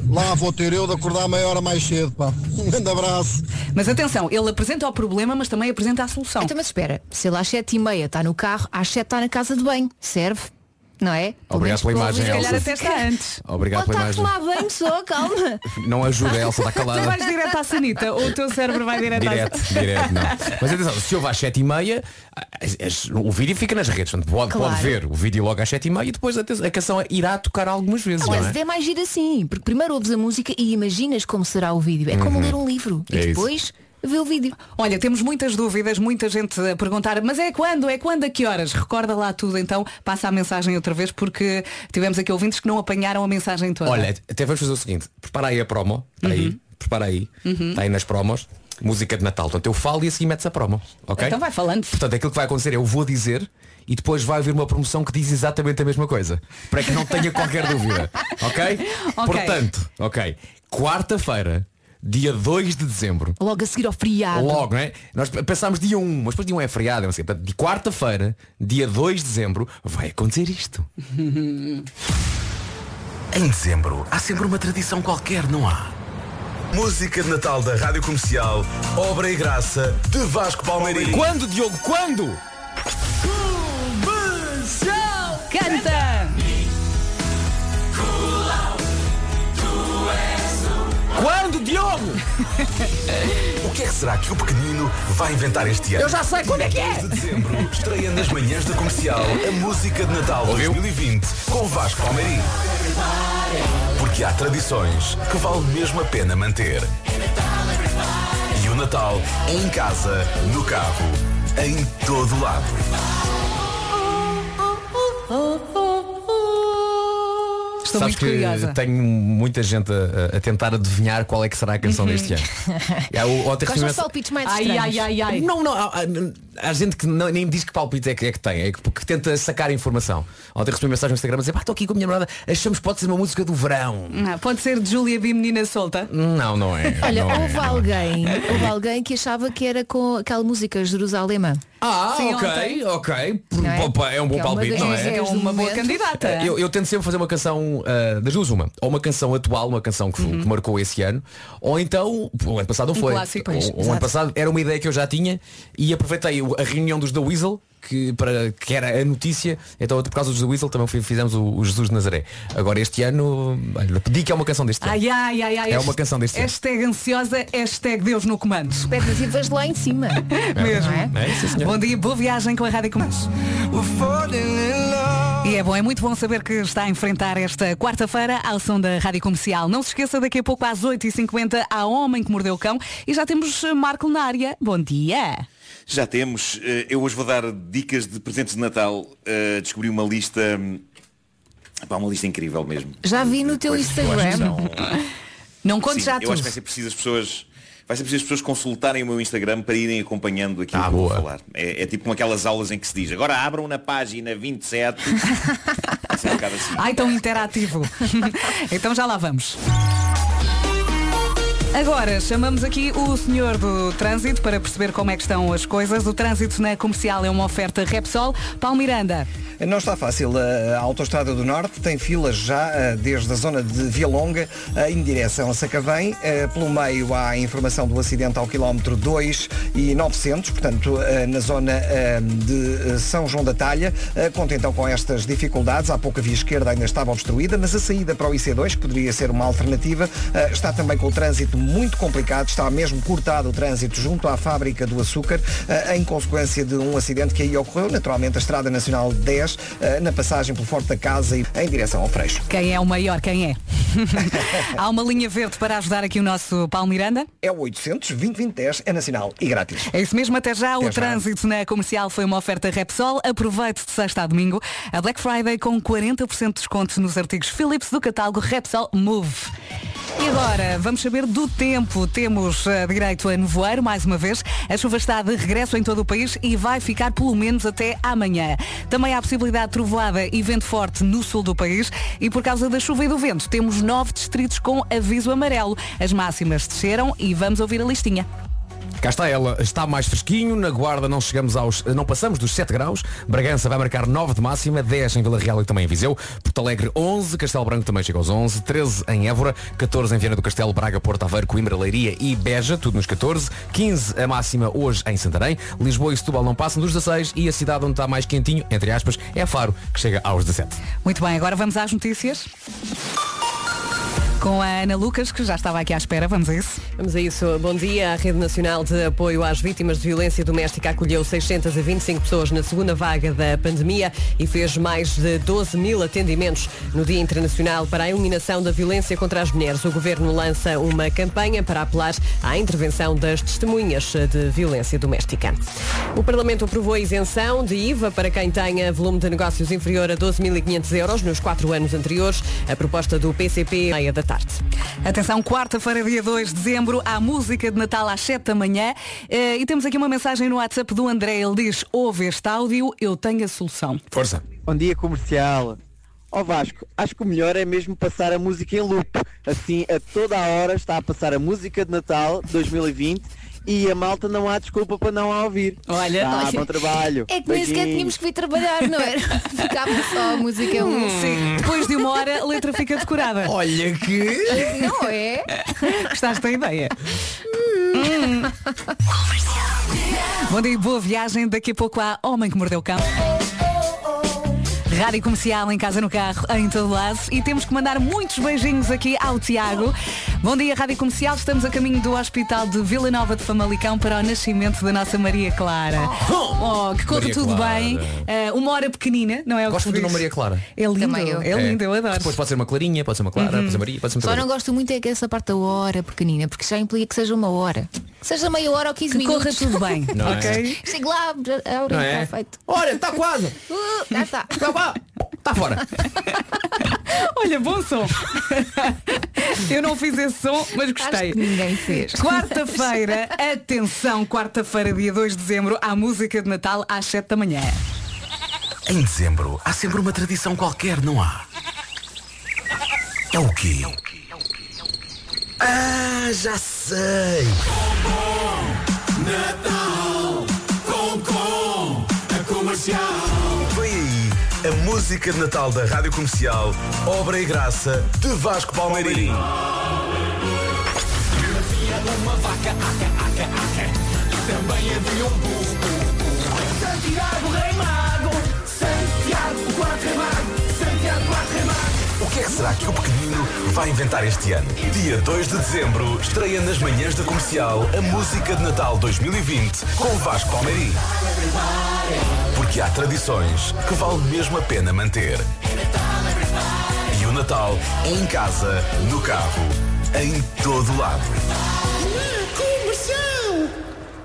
[SPEAKER 16] lá vou ter eu de acordar meia hora mais cedo, pá. Um grande abraço.
[SPEAKER 1] Mas atenção, ele apresenta o problema, mas também apresenta a solução.
[SPEAKER 4] Então, mas espera, se ele às 7 e meia está no carro, às 7 está na casa de banho. Serve? Não é?
[SPEAKER 8] Obrigado pela imagem,
[SPEAKER 4] ouvir.
[SPEAKER 1] Se calhar
[SPEAKER 8] Elsa.
[SPEAKER 1] até está antes.
[SPEAKER 8] Obrigado pela
[SPEAKER 4] estar a
[SPEAKER 8] imagem.
[SPEAKER 4] tomar banho só, calma.
[SPEAKER 8] Não ajuda a Elsa, está
[SPEAKER 1] Tu
[SPEAKER 8] calada.
[SPEAKER 1] vais direto à sanita ou o teu cérebro vai direto,
[SPEAKER 8] Direto,
[SPEAKER 1] à
[SPEAKER 8] direto, não. Mas atenção, se houve às 7 e meia, as- as- o vídeo fica nas redes. Portanto, pode,
[SPEAKER 4] Claro.
[SPEAKER 8] pode ver o vídeo logo às 7 e meia e depois a canção irá tocar algumas vezes,
[SPEAKER 4] Não,
[SPEAKER 8] não,
[SPEAKER 4] mas
[SPEAKER 8] é?
[SPEAKER 4] é mais giro assim, porque primeiro ouves a música e imaginas como será o vídeo. É como
[SPEAKER 8] Uhum.
[SPEAKER 4] ler um livro.
[SPEAKER 8] É
[SPEAKER 4] e
[SPEAKER 8] isso.
[SPEAKER 4] Vê o vídeo.
[SPEAKER 1] Olha, temos muitas dúvidas, muita gente a perguntar, mas é quando? É quando? A que horas? Recorda lá tudo, então passa a mensagem outra vez, porque tivemos aqui ouvintes que não apanharam a mensagem toda.
[SPEAKER 8] Olha, até vamos fazer o seguinte, prepara aí a promo, está aí, prepara aí,
[SPEAKER 1] Uhum.
[SPEAKER 8] está aí nas promos, música de Natal. Portanto, eu falo e assim metes a promo, ok?
[SPEAKER 1] Então vai falando.
[SPEAKER 8] Portanto, aquilo que vai acontecer é eu vou dizer e depois vai haver uma promoção que diz exatamente a mesma coisa. Para que não tenha qualquer dúvida. Ok?
[SPEAKER 1] Ok.
[SPEAKER 8] Portanto, ok. Quarta-feira, dia 2 de dezembro.
[SPEAKER 4] Logo a seguir ao feriado.
[SPEAKER 8] Logo, não é? Nós pensámos dia 1, mas depois dia 1 é feriado, não sei. Portanto, de quarta-feira, dia 2 de dezembro, vai acontecer isto.
[SPEAKER 12] Em dezembro, há sempre uma tradição qualquer, não há? Música de Natal da Rádio Comercial, obra e graça de Vasco Palmeirinho.
[SPEAKER 8] Quando, Diogo? Quando?
[SPEAKER 1] Canta!
[SPEAKER 8] Quando, Diogo?
[SPEAKER 12] O que é que será que o pequenino vai inventar este ano?
[SPEAKER 8] Eu já sei quando é que é!
[SPEAKER 12] 2 de dezembro, estreia nas manhãs da comercial a música de Natal 2020 com Vasco Palmeirinho. Porque há tradições que vale mesmo a pena manter. E o Natal é em casa, no carro, em todo lado.
[SPEAKER 1] Estou
[SPEAKER 8] Sabes
[SPEAKER 1] muito
[SPEAKER 8] que
[SPEAKER 1] curiosa.
[SPEAKER 8] tenho muita gente a, a tentar adivinhar qual é que será a canção deste ano. É, o-
[SPEAKER 4] são
[SPEAKER 8] uma-
[SPEAKER 4] os palpites mais
[SPEAKER 1] Ai, ai, ai, ai.
[SPEAKER 8] Não, não, há, há- há gente que não- nem me diz que palpite é que, é que tem, é que, porque tenta sacar informação. Ontem recebi uma mensagem no Instagram a dizer, pá, estou aqui com a minha namorada, achamos que pode ser uma música do verão.
[SPEAKER 1] Ah, pode ser de Júlia B. Menina Solta.
[SPEAKER 8] Não, não é.
[SPEAKER 4] Olha,
[SPEAKER 8] não é,
[SPEAKER 4] houve
[SPEAKER 8] não é.
[SPEAKER 4] alguém, houve alguém que achava que era com aquela música Jerusalema.
[SPEAKER 8] Ah,
[SPEAKER 1] Sim,
[SPEAKER 8] ok,
[SPEAKER 1] ontem.
[SPEAKER 8] ok.
[SPEAKER 1] Não é?
[SPEAKER 8] opa, é um bom
[SPEAKER 1] Que é uma
[SPEAKER 8] palpite,
[SPEAKER 1] das
[SPEAKER 8] não é?
[SPEAKER 1] do uma boa momento. candidata.
[SPEAKER 8] Eu, eu tento sempre fazer uma canção ah, das duas, uma. Ou uma canção atual, uma canção que, que marcou esse ano, ou então, o ano passado não
[SPEAKER 1] Um
[SPEAKER 8] foi.
[SPEAKER 1] clássico,
[SPEAKER 8] o,
[SPEAKER 1] pois,
[SPEAKER 8] o ano
[SPEAKER 1] exato.
[SPEAKER 8] passado era uma ideia que eu já tinha e aproveitei o- a reunião dos The Weasel, que, para, que era a notícia, então por causa dos The Weasel também fizemos o, o Jesus de Nazaré. Agora este ano, olha, pedi que é uma canção deste ano.
[SPEAKER 1] Ai, ai, ai, ai.
[SPEAKER 8] É uma canção deste ano.
[SPEAKER 1] Hashtag ansiosa, hashtag Deus no comando.
[SPEAKER 4] Expectativas lá em cima.
[SPEAKER 1] Mesmo.
[SPEAKER 4] Não é?
[SPEAKER 8] É, sim.
[SPEAKER 1] Bom dia, boa viagem com a Rádio Comandos. E é bom, é muito bom saber que está a enfrentar esta quarta-feira ao som da Rádio Comercial. Não se esqueça, daqui a pouco às 8h50 há Homem que Mordeu o Cão e já temos Marco na área. Bom dia.
[SPEAKER 17] Já temos. Eh, Eu hoje vou dar dicas de presentes de Natal. Eh, Descobri uma lista. hum, Pá, uma lista incrível mesmo.
[SPEAKER 4] Já vi no teu
[SPEAKER 17] Coisas eu
[SPEAKER 4] Instagram.
[SPEAKER 17] são-
[SPEAKER 1] Não contes
[SPEAKER 17] Sim,
[SPEAKER 1] já
[SPEAKER 17] eu
[SPEAKER 1] tudo.
[SPEAKER 17] acho que vai ser preciso as pessoas. Vai ser preciso as pessoas consultarem o meu Instagram para irem acompanhando aquilo que eu vou falar. É, é tipo como aquelas aulas em que se diz, agora abram na página 27. Vai ser um bocado assim.
[SPEAKER 1] Ai, tão interativo. então já lá vamos. Agora chamamos aqui o senhor do trânsito para perceber como é que estão as coisas. O trânsito na comercial é uma oferta Repsol. Paulo Miranda.
[SPEAKER 3] Não está fácil. A Autostrada do Norte tem filas já desde a zona de Via Longa em direção a Sacavém. Pelo meio há a informação do acidente ao quilómetro 2 e 900, portanto na zona de São João da Talha. Conta então com estas dificuldades. Há pouco a via esquerda ainda estava obstruída, mas a saída para o IC2, que poderia ser uma alternativa, está também com o trânsito muito complicado. Está mesmo cortado o trânsito junto à fábrica do açúcar, eh, em consequência de um acidente que aí ocorreu. Naturalmente a Estrada Nacional 10, eh, na passagem pelo Forte da Casa e em direção ao Freixo.
[SPEAKER 1] Quem é o maior? Quem é? Há uma linha verde para ajudar aqui o nosso Paulo Miranda?
[SPEAKER 3] É o 800 2010 é nacional e grátis.
[SPEAKER 1] É isso mesmo, até já.
[SPEAKER 3] Até
[SPEAKER 1] o
[SPEAKER 3] já.
[SPEAKER 1] trânsito na comercial foi uma oferta Repsol. Aproveite de sexta a domingo. A Black Friday com 40% de desconto nos artigos Philips do catálogo Repsol Move. E agora, vamos saber do tempo. Temos eh, direito a nevoeiro, mais uma vez. A chuva está de regresso em todo o país e vai ficar pelo menos até amanhã. Também há possibilidade de trovoada e vento forte no sul do país. E por causa da chuva e do vento, temos nove distritos com aviso amarelo. As máximas desceram e vamos ouvir a listinha.
[SPEAKER 8] Cá está ela, está mais fresquinho, na Guarda não chegamos aos, não passamos dos 7 graus, Bragança vai marcar 9 de máxima, 10 em Vila Real e também em Viseu, Porto Alegre 11, Castelo Branco também chega aos 11, 13 em Évora, 14 em Viana do Castelo, Braga, Porto Aveiro, Coimbra, Leiria e Beja, tudo nos 14, 15 a máxima hoje em Santarém, Lisboa e Setúbal não passam dos 16 e a cidade onde está mais quentinho, entre aspas, é Faro, que chega aos 17.
[SPEAKER 1] Muito bem, agora vamos às notícias. Com a Ana Lucas, que já estava aqui à espera. Vamos a isso.
[SPEAKER 2] Vamos a isso. Bom dia. A Rede Nacional de Apoio às Vítimas de Violência Doméstica acolheu 625 pessoas na segunda vaga da pandemia e fez mais de 12 mil atendimentos no Dia Internacional para a Eliminação da Violência contra as Mulheres. O Governo lança uma campanha para apelar à intervenção das testemunhas de violência doméstica. O Parlamento aprovou a isenção de IVA para quem tenha volume de negócios inferior a 12.500 euros nos quatro anos anteriores. A proposta do PCP meia da tarde.
[SPEAKER 1] Atenção, quarta-feira, dia 2 de dezembro, há música de Natal às 7 da manhã. Eh, e temos aqui uma mensagem no WhatsApp do André. Ele diz, ouve este áudio, eu tenho a solução.
[SPEAKER 8] Força.
[SPEAKER 18] Bom dia comercial. Ó Vasco, acho que o melhor é mesmo passar a música em loop. Assim, a toda a hora está a passar a música de Natal 2020 e a malta não há desculpa para não a ouvir.
[SPEAKER 1] Olha,
[SPEAKER 18] tá,
[SPEAKER 4] olha,
[SPEAKER 18] bom trabalho.
[SPEAKER 4] É que nem sequer tínhamos que vir trabalhar, não era? Ficava só a música um.
[SPEAKER 1] Sim, depois de uma hora a letra fica decorada.
[SPEAKER 8] Olha que...
[SPEAKER 4] Não é?
[SPEAKER 1] Gostaste da ideia? Hum. Bom dia, boa viagem. Daqui a pouco há Homem que Mordeu o Cão. Rádio Comercial em casa, no carro, em todo lado. E temos que mandar muitos beijinhos aqui ao Tiago. Bom dia, Rádio Comercial. Estamos a caminho do Hospital de Vila Nova de Famalicão para o nascimento da nossa Maria Clara. Oh, que corra
[SPEAKER 8] Maria
[SPEAKER 1] tudo
[SPEAKER 8] Clara.
[SPEAKER 1] bem. Eh, uma hora pequenina, não é o
[SPEAKER 8] Gosto
[SPEAKER 1] que
[SPEAKER 8] do nome? Maria Clara.
[SPEAKER 1] É lindo,
[SPEAKER 4] Também eu.
[SPEAKER 1] é lindo, eu adoro.
[SPEAKER 8] Depois pode ser uma Clarinha, pode ser uma Clara, pode ser Maria, pode ser
[SPEAKER 4] Só não gosto muito é que essa parte da hora pequenina, porque já implica que seja uma hora. Que seja meia hora ou 15
[SPEAKER 1] Que
[SPEAKER 4] minutos.
[SPEAKER 1] corra tudo bem,
[SPEAKER 8] Não é?
[SPEAKER 1] ok?
[SPEAKER 4] Chego lá, a hora
[SPEAKER 8] Não
[SPEAKER 4] está
[SPEAKER 8] é?
[SPEAKER 4] feito.
[SPEAKER 8] Olha, está quase.
[SPEAKER 4] Uh, já está.
[SPEAKER 8] Está fora.
[SPEAKER 1] Olha, bom som. Eu não fiz esse som, mas
[SPEAKER 4] Acho
[SPEAKER 1] gostei.
[SPEAKER 4] que ninguém fez.
[SPEAKER 1] Quarta-feira, atenção, quarta-feira, dia 2 de dezembro, há música de Natal às 7 da manhã.
[SPEAKER 12] Em dezembro há sempre uma tradição qualquer, não há? É o quê? Ah, já sei!
[SPEAKER 7] Natal com com
[SPEAKER 12] Vem aí a música de Natal da Rádio Comercial, obra e graça de Vasco Palmeirim.
[SPEAKER 7] uma vaca, aca, aca, aca. E também havia um burro. Santiago Rei Mago, Santiago o Mago,
[SPEAKER 12] que é que será que o pequenino vai inventar este ano? Dia 2 de dezembro, estreia nas manhãs da comercial a música de Natal 2020 com Vasco Palmeirim. Porque há tradições que vale mesmo a pena manter. E o Natal é em casa, no carro, em todo lado.
[SPEAKER 7] Comercial,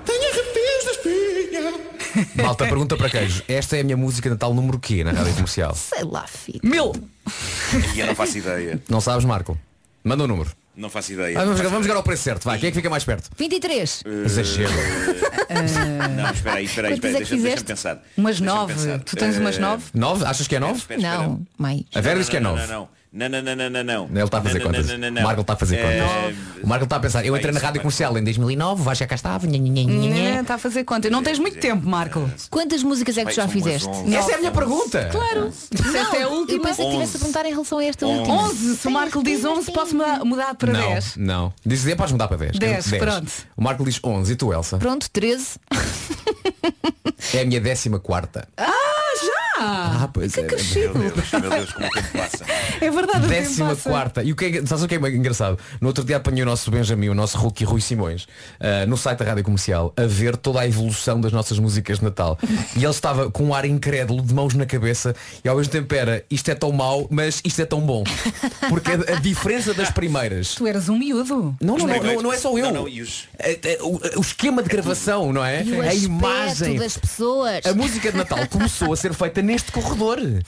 [SPEAKER 7] tenho arrepios da espinha.
[SPEAKER 8] Malta, pergunta para queijo. Esta é a minha música de Natal número quê na rádio comercial?
[SPEAKER 4] Sei lá, filho.
[SPEAKER 8] Mil!
[SPEAKER 17] E eu não faço ideia.
[SPEAKER 8] Não sabes, Marco? Manda o número.
[SPEAKER 17] Não faço ideia.
[SPEAKER 8] Ah, vamos,
[SPEAKER 17] Não faço
[SPEAKER 8] vamos
[SPEAKER 17] ideia.
[SPEAKER 8] jogar ao preço certo, vai. Quem é que fica mais perto?
[SPEAKER 4] 23.
[SPEAKER 8] Exagero.
[SPEAKER 17] Não, espera aí, espera aí, espera aí,
[SPEAKER 4] é
[SPEAKER 17] deixa- deixa-me
[SPEAKER 4] fizeste?
[SPEAKER 17] pensar.
[SPEAKER 1] Umas
[SPEAKER 17] Deixa-me
[SPEAKER 1] nove.
[SPEAKER 17] pensar.
[SPEAKER 1] Tu tens umas
[SPEAKER 17] Eh,
[SPEAKER 1] nove?
[SPEAKER 8] Nove? Achas que é nove?
[SPEAKER 17] espera, espera.
[SPEAKER 4] Não, mais.
[SPEAKER 8] A Vera diz que é
[SPEAKER 17] Não,
[SPEAKER 8] nove.
[SPEAKER 17] Não, não, não, não, não, não, não.
[SPEAKER 8] Ele está a fazer
[SPEAKER 17] Não,
[SPEAKER 8] contas.
[SPEAKER 17] não, não, não,
[SPEAKER 8] O Marco está a fazer contas. O Marco está a pensar. Eu entrei na rádio comercial em 2009, vais já cá estava. nha, nha, nha, nha, nha.
[SPEAKER 1] Está a fazer conta. Não tens muito tempo, Marco.
[SPEAKER 4] Quantas músicas é que tu já fizeste?
[SPEAKER 8] Essa é a minha pergunta.
[SPEAKER 1] Claro. Disseste é a
[SPEAKER 4] Eu
[SPEAKER 1] última.
[SPEAKER 4] pensei que estivesse a perguntar em relação a esta última.
[SPEAKER 1] 11. Se o Marco diz 11, posso mudar- para
[SPEAKER 8] Não,
[SPEAKER 1] 10.
[SPEAKER 8] não. Diz dizer, podes mudar para 10.
[SPEAKER 1] 10, pronto.
[SPEAKER 8] O Marco diz 11 e tu, Elsa?
[SPEAKER 4] Pronto, 13.
[SPEAKER 8] É a minha décima quarta.
[SPEAKER 1] Ah, já!
[SPEAKER 8] Pois é.
[SPEAKER 17] Meu Deus, meu Deus, como o tempo passa.
[SPEAKER 1] É verdade, o tempo
[SPEAKER 8] Décima
[SPEAKER 1] passa.
[SPEAKER 8] quarta. E o que é, sabes o que é engraçado? No outro dia apanhei o nosso Benjamin, o nosso rookie Rui Simões, ah, no site da Rádio Comercial, a ver toda a evolução das nossas músicas de Natal. E ele estava com um ar incrédulo, de mãos na cabeça, e ao mesmo tempo era, isto é tão mau, mas isto é tão bom. Porque a, a diferença das primeiras.
[SPEAKER 1] Tu eras um miúdo.
[SPEAKER 8] Não, não, não, não, não é só eu.
[SPEAKER 17] Não, não, os-
[SPEAKER 8] É- é O, o esquema de gravação, não é?
[SPEAKER 4] E o
[SPEAKER 8] a imagem.
[SPEAKER 4] das pessoas.
[SPEAKER 8] A música de Natal começou a ser feita neste corredor.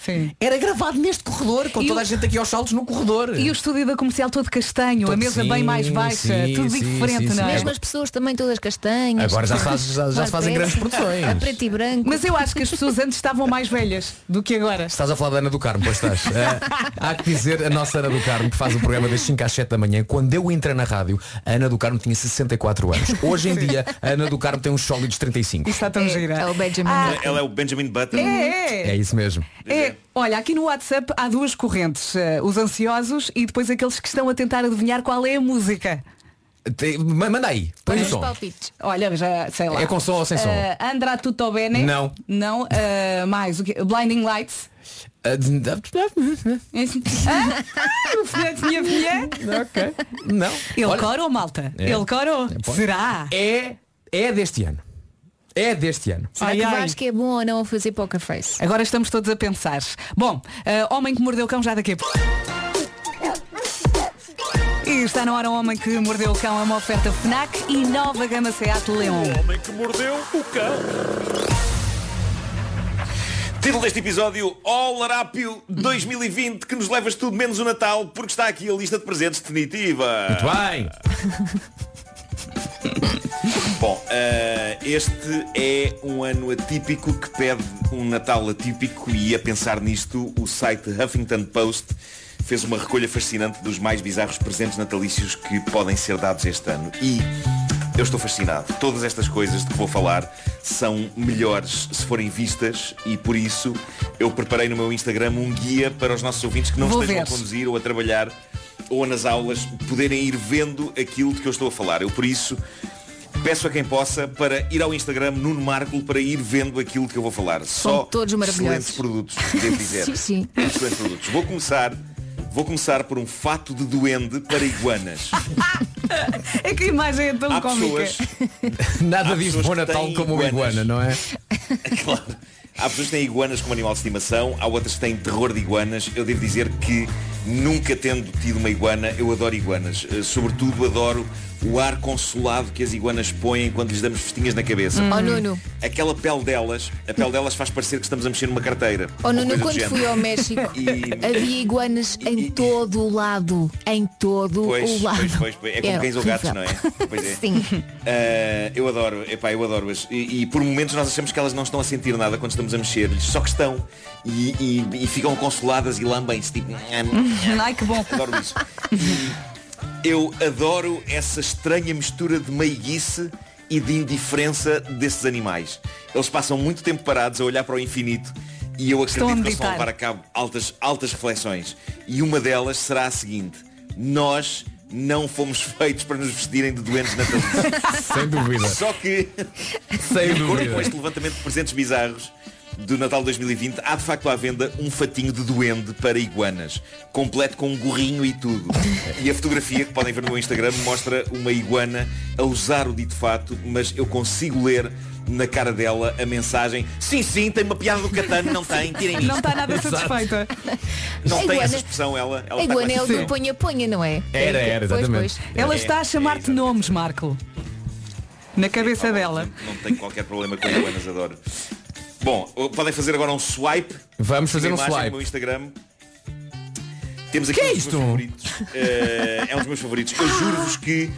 [SPEAKER 1] Sim.
[SPEAKER 8] Era gravado neste corredor, com
[SPEAKER 1] E
[SPEAKER 8] toda
[SPEAKER 1] o-
[SPEAKER 8] a gente aqui aos saltos no corredor.
[SPEAKER 1] E o estúdio da comercial todo castanho, a
[SPEAKER 8] Todo-
[SPEAKER 1] mesa
[SPEAKER 8] sim,
[SPEAKER 1] bem mais baixa,
[SPEAKER 8] sim,
[SPEAKER 1] tudo
[SPEAKER 8] sim,
[SPEAKER 1] diferente,
[SPEAKER 8] sim,
[SPEAKER 1] não é?
[SPEAKER 4] Mesmo as pessoas também todas castanhas.
[SPEAKER 8] Agora já se faz- já- já se fazem grandes produções.
[SPEAKER 4] A preto e branco.
[SPEAKER 1] Mas eu acho que as pessoas antes estavam mais velhas do que agora.
[SPEAKER 8] Estás a falar da Ana do Carmo, pois estás. Ah, há que dizer, a nossa Ana do Carmo, que faz o programa das 5 às 7 da manhã, quando eu entrei na rádio, a Ana do Carmo tinha 64 anos. Hoje em dia, a Ana do Carmo tem uns sólidos 35.
[SPEAKER 1] Isso está tão gira.
[SPEAKER 4] É o Benjamin.
[SPEAKER 1] Ah,
[SPEAKER 17] Ela é o Benjamin Button.
[SPEAKER 1] é,
[SPEAKER 8] É
[SPEAKER 1] é.
[SPEAKER 8] isso mesmo.
[SPEAKER 1] É, olha, aqui no WhatsApp há duas correntes, eh, os ansiosos e depois aqueles que estão a tentar adivinhar qual é a música.
[SPEAKER 8] Ma- manda aí, põe o
[SPEAKER 4] Os
[SPEAKER 8] som.
[SPEAKER 4] palpites.
[SPEAKER 1] Olha, já sei lá.
[SPEAKER 8] É com som ou sem som?
[SPEAKER 1] Eh, Andrá Tutto Bene.
[SPEAKER 8] Não.
[SPEAKER 1] Não. eh, mais o quê? Blinding Lights.
[SPEAKER 8] Ah, d-
[SPEAKER 1] filhote minha filha.
[SPEAKER 8] ok. Não.
[SPEAKER 1] Ele
[SPEAKER 8] Olha,
[SPEAKER 1] corou, malta.
[SPEAKER 8] É.
[SPEAKER 1] Ele corou.
[SPEAKER 8] pode.
[SPEAKER 1] Será?
[SPEAKER 8] É, é deste ano. É deste ano.
[SPEAKER 4] Será
[SPEAKER 1] Ai,
[SPEAKER 4] que o
[SPEAKER 1] ai.
[SPEAKER 4] Vasco é bom ou não a fazer poker face?
[SPEAKER 1] Agora estamos todos a pensar. Bom, eh, Homem que Mordeu o Cão já daqui a pouco. E está na hora o Homem que Mordeu o Cão, é uma oferta FNAC e nova gama Seat Leon.
[SPEAKER 17] homem que mordeu o cão. Título deste episódio, All Arápio 2020, que nos levas tudo menos o Natal, porque está aqui a lista de presentes definitiva.
[SPEAKER 8] Muito bem.
[SPEAKER 17] Bom, eh, este é um ano atípico que pede um Natal atípico e a pensar nisto, o site Huffington Post fez uma recolha fascinante dos mais bizarros presentes natalícios que podem ser dados este ano. E eu estou fascinado. Todas estas coisas de que vou falar são melhores se forem vistas e por isso eu preparei no meu Instagram um guia para os nossos ouvintes que não
[SPEAKER 1] Vou
[SPEAKER 17] estejam
[SPEAKER 1] ver.
[SPEAKER 17] a conduzir ou a trabalhar ou nas aulas poderem ir vendo aquilo de que eu estou a falar. Eu por isso peço a quem possa para ir ao Instagram Nuno Marco para ir vendo aquilo de que eu vou falar. Só
[SPEAKER 4] todos maravilhosos.
[SPEAKER 17] excelentes produtos, devo dizer.
[SPEAKER 4] Sim, sim.
[SPEAKER 17] Excelentes produtos. Vou começar, vou começar por um fato de duende para iguanas.
[SPEAKER 1] É que a imagem é tão
[SPEAKER 17] Há
[SPEAKER 1] cómica.
[SPEAKER 17] pessoas,
[SPEAKER 8] Nada diz bom Natal como uma iguana, não é?
[SPEAKER 17] claro. Há pessoas que têm iguanas como animal de estimação, há outras que têm terror de iguanas. Eu devo dizer que nunca tendo tido uma iguana, eu adoro iguanas. Eh, Sobretudo adoro o ar consolado que as iguanas põem quando lhes damos festinhas na cabeça.
[SPEAKER 4] Oh Nuno,
[SPEAKER 17] Aquela pele delas, a pele delas faz parecer que estamos a mexer numa carteira.
[SPEAKER 4] oh Nuno, quando fui ao México,
[SPEAKER 17] E-
[SPEAKER 4] havia iguanas em todo o lado. Em todo
[SPEAKER 17] Pois,
[SPEAKER 4] o lado.
[SPEAKER 17] pois, pois, pois. É como cães ou gatos, não é? Pois é.
[SPEAKER 4] Sim.
[SPEAKER 17] Uh, eu adoro, epá, eu adoro-as. E, e por momentos nós achamos que elas não estão a sentir nada quando estamos a mexer-lhes, só que estão. E, e- e ficam consoladas e lambem-se, tipo.
[SPEAKER 1] Ai que bom.
[SPEAKER 17] Adoro isso. Eu adoro essa estranha mistura de meiguice e de indiferença desses animais. Eles passam muito tempo parados a olhar para o infinito e eu acredito que eles vão levar a cabo altas, altas reflexões. E uma delas será a seguinte. Nós não fomos feitos para nos vestirem de doentes natalícios.
[SPEAKER 8] Sem dúvida.
[SPEAKER 17] Só que,
[SPEAKER 8] Sem
[SPEAKER 17] de acordo
[SPEAKER 8] dúvida.
[SPEAKER 17] com este levantamento de presentes bizarros do Natal 2020, há de facto à venda um fatinho de duende para iguanas, completo com um gorrinho e tudo. E a fotografia que podem ver no meu Instagram mostra uma iguana a usar o dito fato, mas eu consigo ler na cara dela a mensagem Sim, sim, tem uma piada do Catano, não tem, tirem isto.
[SPEAKER 1] Não está nada satisfeita.
[SPEAKER 17] Não tem
[SPEAKER 4] iguana-
[SPEAKER 17] essa expressão, ela. ela
[SPEAKER 4] A iguana é o do ponha-ponha, não é?
[SPEAKER 8] Era, era,
[SPEAKER 4] Pois,
[SPEAKER 8] exatamente.
[SPEAKER 4] pois.
[SPEAKER 1] Ela
[SPEAKER 17] É,
[SPEAKER 1] está a chamar-te nomes, Marco. Na cabeça dela.
[SPEAKER 17] Não tenho qualquer problema com iguanas, adoro. Bom, podem fazer agora um swipe.
[SPEAKER 8] Vamos fazer um swipe.
[SPEAKER 17] No meu Instagram. Temos aqui
[SPEAKER 8] Que é
[SPEAKER 17] um dos
[SPEAKER 8] isto?
[SPEAKER 17] meus favoritos. Eh, é um dos meus favoritos. Eu juro-vos que,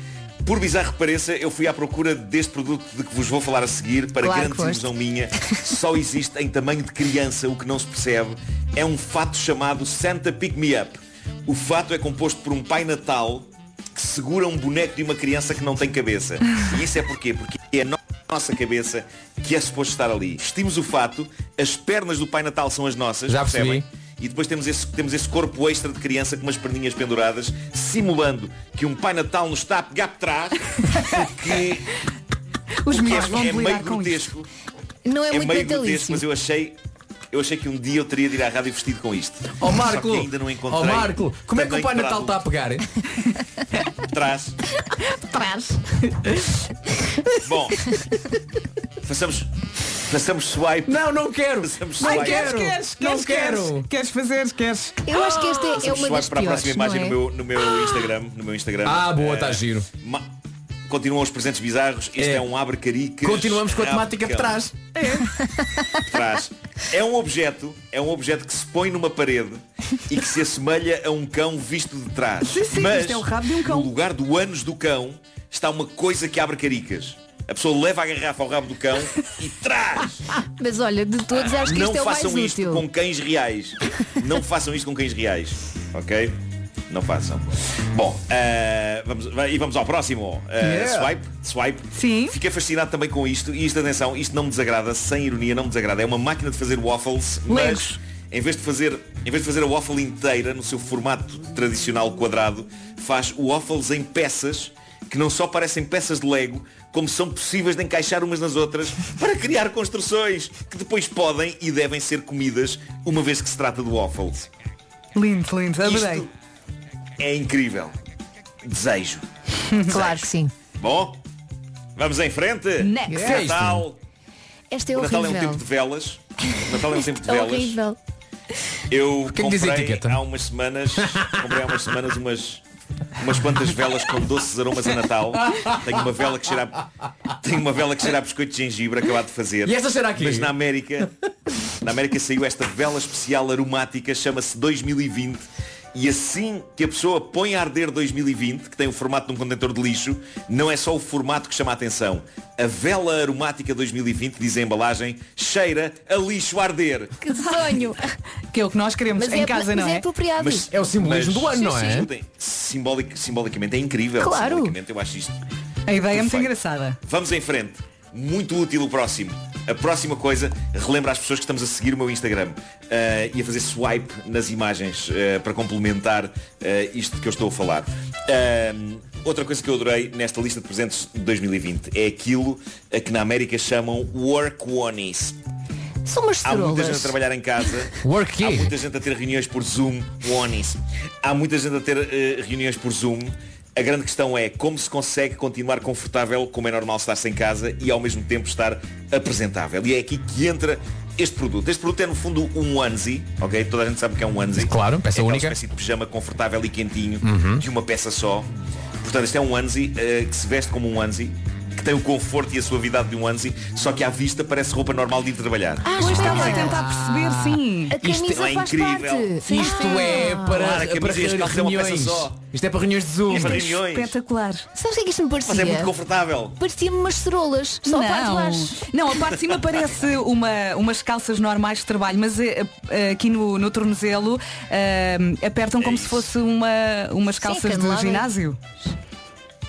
[SPEAKER 17] por bizarro que pareça, eu fui à procura deste produto de que vos vou falar a seguir, para
[SPEAKER 4] Claro
[SPEAKER 17] grande desilusão minha. Só existe em tamanho de criança, o que não se percebe. É um fato chamado Santa Pick Me Up. O fato é composto por um Pai Natal que segura um boneco de uma criança que não tem cabeça. E isso é porquê? Porque é a nossa cabeça que é suposto estar ali. Vestimos o fato, as pernas do Pai Natal são as nossas,
[SPEAKER 8] Já
[SPEAKER 17] percebem?
[SPEAKER 8] percebi.
[SPEAKER 17] E depois temos esse, temos esse corpo extra de criança com umas perninhas penduradas, simulando que um Pai Natal nos está a pegar por trás, porque
[SPEAKER 1] Os
[SPEAKER 17] o que
[SPEAKER 1] meus vão
[SPEAKER 17] é, é meio
[SPEAKER 1] com isso.
[SPEAKER 17] grotesco.
[SPEAKER 4] Não é,
[SPEAKER 17] É
[SPEAKER 4] muito
[SPEAKER 17] meio grotesco, mas eu achei. Eu achei que um dia eu teria de ir à rádio vestido com isto.
[SPEAKER 8] Ó Marco,
[SPEAKER 17] Só que ainda não encontrei.
[SPEAKER 8] ó Marco, como é que o Pai Natal está a pegar? hein?
[SPEAKER 17] Trás.
[SPEAKER 4] Trás.
[SPEAKER 17] Bom, façamos, façamos swipe.
[SPEAKER 8] Não, não quero.
[SPEAKER 1] Ai,
[SPEAKER 17] swipe.
[SPEAKER 1] queres, queres,
[SPEAKER 8] Não
[SPEAKER 1] queres,
[SPEAKER 8] quero.
[SPEAKER 1] queres, queres fazer, queres.
[SPEAKER 4] Eu acho que esta é, é uma das
[SPEAKER 17] swipe para a
[SPEAKER 4] piores,
[SPEAKER 17] próxima imagem
[SPEAKER 4] não é?
[SPEAKER 17] no, meu, no meu Instagram. No meu Instagram.
[SPEAKER 8] Ah, boa,
[SPEAKER 17] Eh,
[SPEAKER 8] está giro.
[SPEAKER 17] ma- Continuam os presentes bizarros. Este
[SPEAKER 8] É.
[SPEAKER 17] é, um abre caricas.
[SPEAKER 8] Continuamos com a temática de trás.
[SPEAKER 17] de trás. É um objeto, é um objeto que se põe numa parede e que se assemelha a um cão visto de trás.
[SPEAKER 1] Sim, sim,
[SPEAKER 17] Mas
[SPEAKER 1] é o rabo de um cão.
[SPEAKER 17] no lugar do ânus do cão está uma coisa que abre caricas. A pessoa leva a garrafa ao rabo do cão e traz.
[SPEAKER 4] Mas olha, de todos acho que
[SPEAKER 17] Não
[SPEAKER 4] isto é o mais
[SPEAKER 17] façam isto
[SPEAKER 4] útil.
[SPEAKER 17] com cães reais. Não façam isto com cães reais. Ok? Não façam. Bom, eh, vamos, e vamos ao próximo. Eh,
[SPEAKER 8] Yeah.
[SPEAKER 17] Swipe. Swipe.
[SPEAKER 1] Sim.
[SPEAKER 17] Fiquei fascinado também com isto. E isto, atenção, isto não me desagrada, sem ironia, não me desagrada. É uma máquina de fazer waffles, mas
[SPEAKER 1] Legos.
[SPEAKER 17] em vez de fazer, em vez de fazer a waffle inteira no seu formato tradicional quadrado, faz waffles em peças que não só parecem peças de Lego, como são possíveis de encaixar umas nas outras para criar construções que depois podem e devem ser comidas uma vez que se trata de waffles.
[SPEAKER 1] Lindo, lindo, adorei.
[SPEAKER 17] Isto é incrível. Desejo.
[SPEAKER 4] Claro que sim.
[SPEAKER 17] Bom, vamos em frente.
[SPEAKER 1] Next.
[SPEAKER 17] Natal.
[SPEAKER 4] Esta é
[SPEAKER 17] O Natal é um tempo de velas. O Natal é um tempo de
[SPEAKER 4] É
[SPEAKER 17] velas.
[SPEAKER 4] horrível.
[SPEAKER 17] Eu
[SPEAKER 8] é
[SPEAKER 17] comprei há umas semanas, comprei há umas semanas umas umas quantas velas com doces aromas a Natal. Tenho uma vela que cheira a, tenho uma vela que cheira a biscoito de gengibre acabado de fazer.
[SPEAKER 8] E esta cheira aqui?
[SPEAKER 17] Mas na América, na América saiu esta vela especial aromática, chama-se 2020. E assim que a pessoa põe a arder 2020, que tem o formato de um contentor de lixo, não é só o formato que chama a atenção. A vela aromática 2020, diz a embalagem, cheira a lixo a arder.
[SPEAKER 4] Que sonho.
[SPEAKER 1] Que é o que nós queremos
[SPEAKER 4] Mas
[SPEAKER 1] em
[SPEAKER 4] é,
[SPEAKER 1] casa,
[SPEAKER 4] mas
[SPEAKER 1] não
[SPEAKER 4] é
[SPEAKER 1] é?
[SPEAKER 4] apropriado.
[SPEAKER 17] Mas-
[SPEAKER 8] É o simbolismo
[SPEAKER 17] Mas-
[SPEAKER 8] do ano, não
[SPEAKER 17] Sim,
[SPEAKER 8] é?
[SPEAKER 17] escutem, simbolic- simbolicamente é incrível.
[SPEAKER 4] Claro.
[SPEAKER 17] Simbolicamente eu acho isto.
[SPEAKER 1] A ideia é muito engraçada.
[SPEAKER 17] Vamos em frente. Muito útil o próximo. A próxima coisa, relembra às pessoas que estamos a seguir o meu Instagram eh, e a fazer swipe nas imagens eh, para complementar eh, isto que eu estou a falar. Outra coisa que eu adorei nesta lista de presentes de 2020 é aquilo a que na América chamam work one-is.
[SPEAKER 4] São umas
[SPEAKER 17] Há muita gente a trabalhar em casa.
[SPEAKER 8] Work?
[SPEAKER 17] Há muita gente a ter reuniões por Zoom. Onis. Há muita gente a ter reuniões por Zoom. A grande questão é como se consegue continuar confortável, como é normal estar-se em casa, e ao mesmo tempo estar apresentável. E é aqui que entra este produto. Este produto é no fundo um onesie, ok? Toda a gente sabe que é um onesie.
[SPEAKER 8] Claro, peça
[SPEAKER 17] é
[SPEAKER 8] única.
[SPEAKER 17] espécie de pijama confortável e quentinho,
[SPEAKER 8] Uhum.
[SPEAKER 17] de uma peça só. Portanto, este é um onesie eh, que se veste como um onesie, tem o conforto e a suavidade de um onesie, só que à vista parece roupa normal de ir trabalhar.
[SPEAKER 4] Ah,
[SPEAKER 1] Pois estava a tentar perceber, sim.
[SPEAKER 4] A
[SPEAKER 17] Isto é incrível.
[SPEAKER 4] parte.
[SPEAKER 8] Isto é para,
[SPEAKER 17] Claro, a camisa
[SPEAKER 8] para
[SPEAKER 17] é
[SPEAKER 8] reuniões.
[SPEAKER 17] só.
[SPEAKER 8] Isto é para reuniões de Zoom.
[SPEAKER 17] É para reuniões.
[SPEAKER 1] Espetacular.
[SPEAKER 4] Sabes o que é isto me parecia?
[SPEAKER 17] Mas é muito confortável.
[SPEAKER 4] Parecia-me umas cerolas. Só a parte de
[SPEAKER 1] não,
[SPEAKER 4] baixo.
[SPEAKER 1] não, a parte de cima parece uma, umas calças normais de trabalho, mas eh, eh, aqui no, no tornozelo eh, apertam como se fosse uma, umas calças de
[SPEAKER 4] canelada.
[SPEAKER 1] ginásio.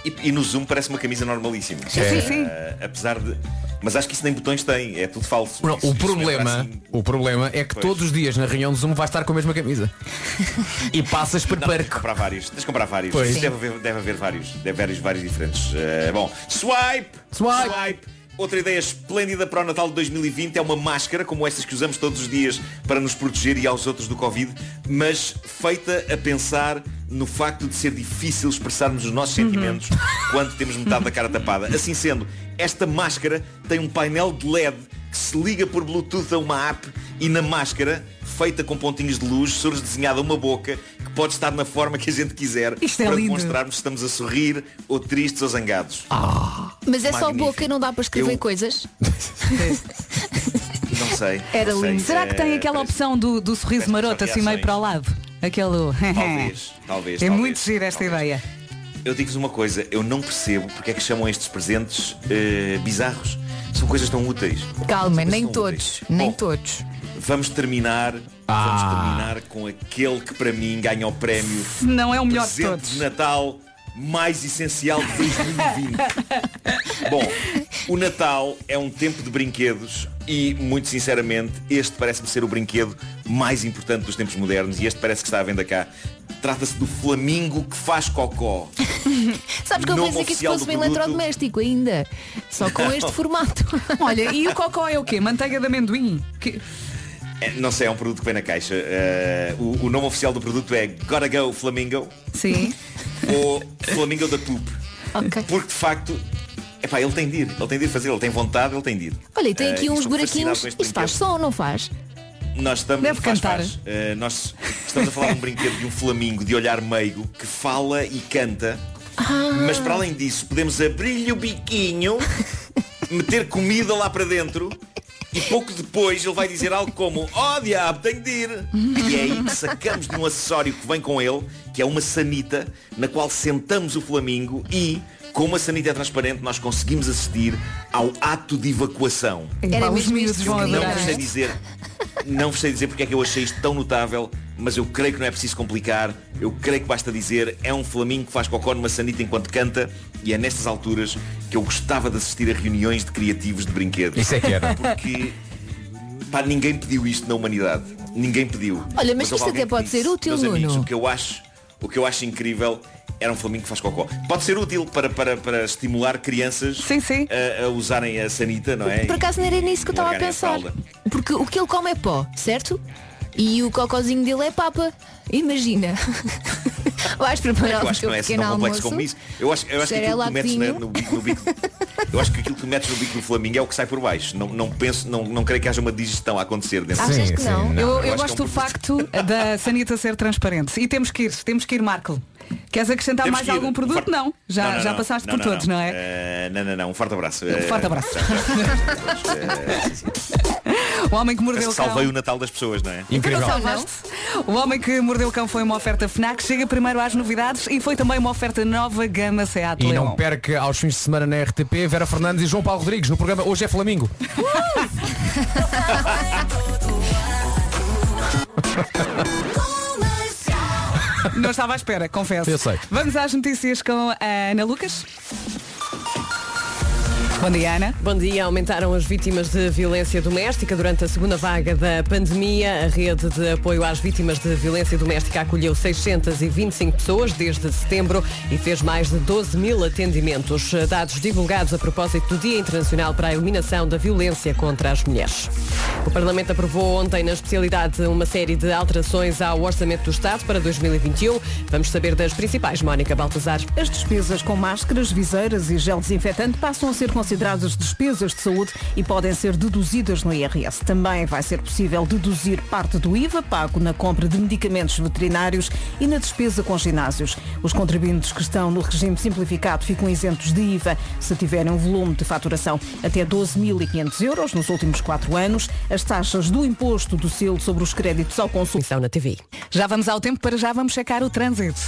[SPEAKER 17] E, e no zoom parece uma camisa normalíssima.
[SPEAKER 8] Sim, sim, sim.
[SPEAKER 17] Eh, apesar de. Mas acho que isso nem botões tem, é tudo falso.
[SPEAKER 8] Não,
[SPEAKER 17] Isso-
[SPEAKER 8] o problema,
[SPEAKER 17] assim-
[SPEAKER 8] o problema é que
[SPEAKER 17] Pois.
[SPEAKER 8] todos os dias na reunião de Zoom vais estar com a mesma camisa. e passas por
[SPEAKER 17] Não, tens de comprar vários. Tens comprar vários. Deve haver, deve haver vários. Deve haver vários, diferentes. Eh, bom, swipe!
[SPEAKER 8] Swipe!
[SPEAKER 17] Outra ideia esplêndida para o Natal de 2020 é uma máscara, como estas que usamos todos os dias para nos proteger e aos outros do Covid, mas feita a pensar no facto de ser difícil expressarmos os nossos
[SPEAKER 8] Uhum.
[SPEAKER 17] sentimentos quando temos metade da cara tapada. Assim sendo, esta máscara tem um painel de LED que se liga por Bluetooth a uma app e na máscara, feita com pontinhos de luz, surge desenhada uma boca que pode estar na forma que a gente quiser
[SPEAKER 1] Isto é
[SPEAKER 17] para
[SPEAKER 1] lindo.
[SPEAKER 17] demonstrarmos se estamos a sorrir ou tristes ou zangados.
[SPEAKER 4] Mas é só
[SPEAKER 17] Magnífico.
[SPEAKER 4] boca e não dá para escrever
[SPEAKER 17] Eu-
[SPEAKER 4] coisas?
[SPEAKER 17] Não sei.
[SPEAKER 1] Era
[SPEAKER 17] não sei.
[SPEAKER 1] lindo. Será que tem
[SPEAKER 17] Eh,
[SPEAKER 1] aquela
[SPEAKER 17] parece-
[SPEAKER 1] opção do, do sorriso maroto assim meio para o lado? Aquele.
[SPEAKER 17] Talvez, talvez.
[SPEAKER 1] É
[SPEAKER 17] talvez.
[SPEAKER 1] muito giro esta ideia.
[SPEAKER 17] Eu digo-vos uma coisa, eu não percebo porque é que chamam estes presentes eh, bizarros. São coisas tão úteis.
[SPEAKER 4] Calma, nem todos,
[SPEAKER 17] úteis.
[SPEAKER 4] nem
[SPEAKER 17] Bom,
[SPEAKER 4] todos.
[SPEAKER 17] Vamos terminar, vamos terminar com aquele que para mim ganha o prémio
[SPEAKER 1] não é o melhor de
[SPEAKER 17] presente
[SPEAKER 1] todos.
[SPEAKER 17] de Natal mais essencial de 2020. Bom, o Natal é um tempo de brinquedos e, muito sinceramente, este parece-me ser o brinquedo mais importante dos tempos modernos e este parece que está à venda cá. Trata-se do flamingo que faz cocó.
[SPEAKER 4] Sabes que eu pensei que isto
[SPEAKER 17] oficial
[SPEAKER 4] fosse um
[SPEAKER 17] produto.
[SPEAKER 4] eletrodoméstico ainda. Só com este formato.
[SPEAKER 1] Olha, e o cocó é o quê? Manteiga de amendoim? Que-
[SPEAKER 17] É, Não sei, é um produto que vem na caixa. Eh, o, o nome oficial do produto é Gotta Go Flamingo
[SPEAKER 1] Sim.
[SPEAKER 17] ou Flamingo da Poop.
[SPEAKER 4] Ok.
[SPEAKER 17] Porque de facto, epá, ele tem de ir, ele tem de ir fazer, ele tem vontade, ele tem de ir.
[SPEAKER 4] Olha, e tem aqui
[SPEAKER 17] e
[SPEAKER 4] uns buraquinhos. Isto faz som, não faz?
[SPEAKER 17] Nós estamos,
[SPEAKER 1] Deve
[SPEAKER 17] faz,
[SPEAKER 1] cantar.
[SPEAKER 17] faz. Eh, nós estamos a falar de um brinquedo de um flamingo de olhar meigo que fala e canta.
[SPEAKER 4] Ah.
[SPEAKER 17] Mas para além disso, podemos abrir-lhe o biquinho, meter comida lá para dentro e pouco depois ele vai dizer algo como Oh diabo, tenho de ir E é aí que sacamos de um acessório que vem com ele Que é uma sanita Na qual sentamos o flamingo E como a sanita é transparente Nós conseguimos assistir ao ato de evacuação
[SPEAKER 1] Epá, os miúdos vão
[SPEAKER 17] eu não
[SPEAKER 1] adorar.
[SPEAKER 17] vos sei dizer Não vos sei dizer porque é que eu achei isto tão notável Mas eu creio que não é preciso complicar Eu creio que basta dizer É um flamingo que faz cocó numa sanita enquanto canta E é nestas alturas que eu gostava de assistir a reuniões de criativos de brinquedos
[SPEAKER 8] Isso é que era.
[SPEAKER 17] Porque pá, ninguém pediu isto na humanidade Ninguém pediu
[SPEAKER 4] Olha, mas
[SPEAKER 17] houve
[SPEAKER 4] isto até pode
[SPEAKER 17] disse,
[SPEAKER 4] ser útil,
[SPEAKER 17] "Meus amigos,
[SPEAKER 4] Nuno."
[SPEAKER 17] o que eu acho O que eu acho incrível era um flamingo que faz cocó. Pode ser útil para, para, para estimular crianças A, a usarem a sanita, não é?
[SPEAKER 4] Por acaso não era nisso que eu estava a pensar.
[SPEAKER 17] fralda.
[SPEAKER 4] Porque o que ele come é pó, certo? E o cocózinho dele é papa. Imagina. Vais preparar
[SPEAKER 17] Eu
[SPEAKER 4] o
[SPEAKER 17] acho que
[SPEAKER 4] teu
[SPEAKER 17] não é assim
[SPEAKER 4] pequeno
[SPEAKER 17] tão complexo
[SPEAKER 4] almoço.
[SPEAKER 17] como isso. Eu acho, eu acho que aquilo que tu metes na- no, bico- no bico. Eu acho que aquilo que metes no bico do Flamingo é o que sai por baixo. Não, não penso, não, não creio que haja uma digestão a acontecer dentro
[SPEAKER 1] Achas que não? Eu, eu
[SPEAKER 17] acho que
[SPEAKER 1] gosto
[SPEAKER 17] é um
[SPEAKER 1] do facto da sanita ser transparente. E temos que ir, temos que ir, Marco. Queres acrescentar
[SPEAKER 17] Temos
[SPEAKER 1] mais
[SPEAKER 17] que
[SPEAKER 1] algum
[SPEAKER 17] Um
[SPEAKER 1] produto?
[SPEAKER 17] forte-
[SPEAKER 1] Não. Já,
[SPEAKER 17] Não, não,
[SPEAKER 1] já
[SPEAKER 17] não.
[SPEAKER 1] passaste
[SPEAKER 17] Não,
[SPEAKER 1] por
[SPEAKER 17] não,
[SPEAKER 1] todos, não, é?
[SPEAKER 17] Eh, não, não, não. Um forte abraço.
[SPEAKER 1] Um forte
[SPEAKER 17] Eh,
[SPEAKER 1] abraço.
[SPEAKER 17] eh.
[SPEAKER 1] O homem que mordeu
[SPEAKER 17] Parece
[SPEAKER 1] o
[SPEAKER 17] que
[SPEAKER 1] cão.
[SPEAKER 17] salvei o Natal das pessoas, não é?
[SPEAKER 1] Não salvaste? O Homem que Mordeu o Cão foi uma oferta FNAC, chega primeiro às novidades e foi também uma oferta nova gama Seat
[SPEAKER 8] E
[SPEAKER 1] Leon.
[SPEAKER 8] não perca aos fins de semana na RTP Vera Fernandes e João Paulo Rodrigues no programa Hoje é Flamingo.
[SPEAKER 1] Não estava à espera, confesso.
[SPEAKER 8] Eu sei.
[SPEAKER 1] Vamos às notícias com a Ana Lucas. Bom dia, Ana.
[SPEAKER 2] Bom dia. Aumentaram as vítimas de violência doméstica durante a segunda vaga da pandemia. A rede de apoio às vítimas de violência doméstica acolheu 625 pessoas desde setembro e fez mais de 12 mil atendimentos. Dados divulgados a propósito do Dia Internacional para a Eliminação da Violência contra as Mulheres. O Parlamento aprovou ontem na especialidade uma série de alterações ao Orçamento do Estado para 2021. Vamos saber das principais. Mónica Baltazar.
[SPEAKER 19] As despesas com máscaras, viseiras e gel desinfetante passam a ser consideradas despesas de saúde e podem ser deduzidas no IRS. Também vai ser possível deduzir parte do IVA pago na compra de medicamentos veterinários e na despesa com ginásios. Os contribuintes que estão no regime simplificado ficam isentos de IVA se tiverem um volume de faturação até 12.500 euros nos últimos quatro anos. As taxas do imposto do selo sobre os créditos ao consumo.
[SPEAKER 2] na TV.
[SPEAKER 1] Já vamos ao tempo, para já vamos checar o trânsito.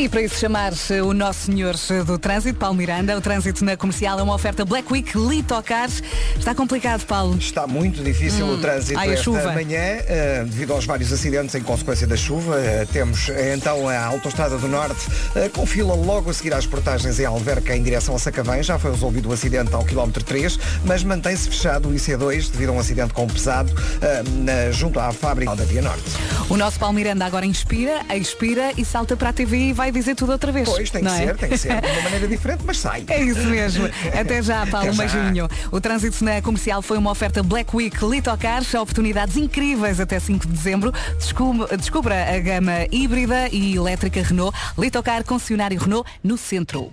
[SPEAKER 1] E para isso chamar o nosso senhor do trânsito, Paulo Miranda, o trânsito na comercial é uma oferta Black Week Litocars. Está complicado, Paulo.
[SPEAKER 3] Está muito difícil
[SPEAKER 1] Hum.
[SPEAKER 3] o trânsito
[SPEAKER 1] Ai,
[SPEAKER 3] esta
[SPEAKER 1] chuva.
[SPEAKER 3] manhã, eh, devido aos vários acidentes em consequência da chuva. Eh, temos eh, então a Autostrada do Norte eh, com fila logo a seguir às portagens em Alverca em direção a Sacavém. Já foi resolvido o acidente ao quilómetro 3, mas mantém-se fechado o IC2 devido a um acidente com pesado eh, na- junto à fábrica da Via Norte.
[SPEAKER 1] O nosso Paulo Miranda agora inspira, expira e salta para a TV e vai dizer tudo outra vez.
[SPEAKER 3] Pois, tem que
[SPEAKER 1] é?
[SPEAKER 3] ser, tem que ser. De uma maneira diferente, mas sai.
[SPEAKER 1] É isso mesmo. Até já, Paulo,
[SPEAKER 3] Até
[SPEAKER 1] um beijinho. O trânsito na comercial foi uma oferta Black Week Litocars, oportunidades incríveis até 5 de dezembro. Descub- Descubra a gama híbrida e elétrica Renault. Litocar concessionário Renault no centro.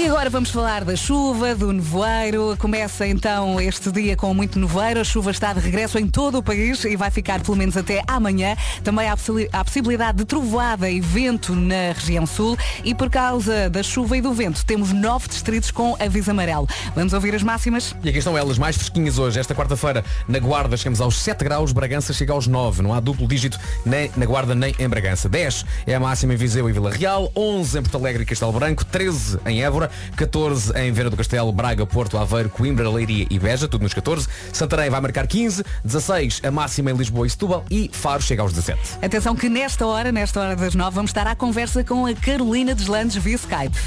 [SPEAKER 1] E agora vamos falar da chuva, do nevoeiro. Começa então este dia com muito nevoeiro. A chuva está de regresso em todo o país e vai ficar pelo menos até amanhã. Também há há possibilidade de trovoada e vento na região sul. E por causa da chuva e do vento, temos nove distritos com aviso amarelo. Vamos ouvir as máximas?
[SPEAKER 8] E aqui estão elas, mais fresquinhas hoje. Esta quarta-feira, na Guarda, chegamos aos 7 graus, Bragança chega aos 9. Não há duplo dígito nem na Guarda nem em Bragança. 10 é a máxima em Viseu e Vila Real, 11 em Porto Alegre e Castelo Branco, 13 em Évora, 14 em Vera do Castelo, Braga, Porto, Aveiro, Coimbra, Leiria e Beja, tudo nos 14. Santarém vai marcar 15, 16 a máxima em Lisboa e Setúbal e Faro chega aos 17.
[SPEAKER 1] Atenção que nesta hora, nesta hora das nove, vamos estar à conversa com a Carolina Deslandes via Skype.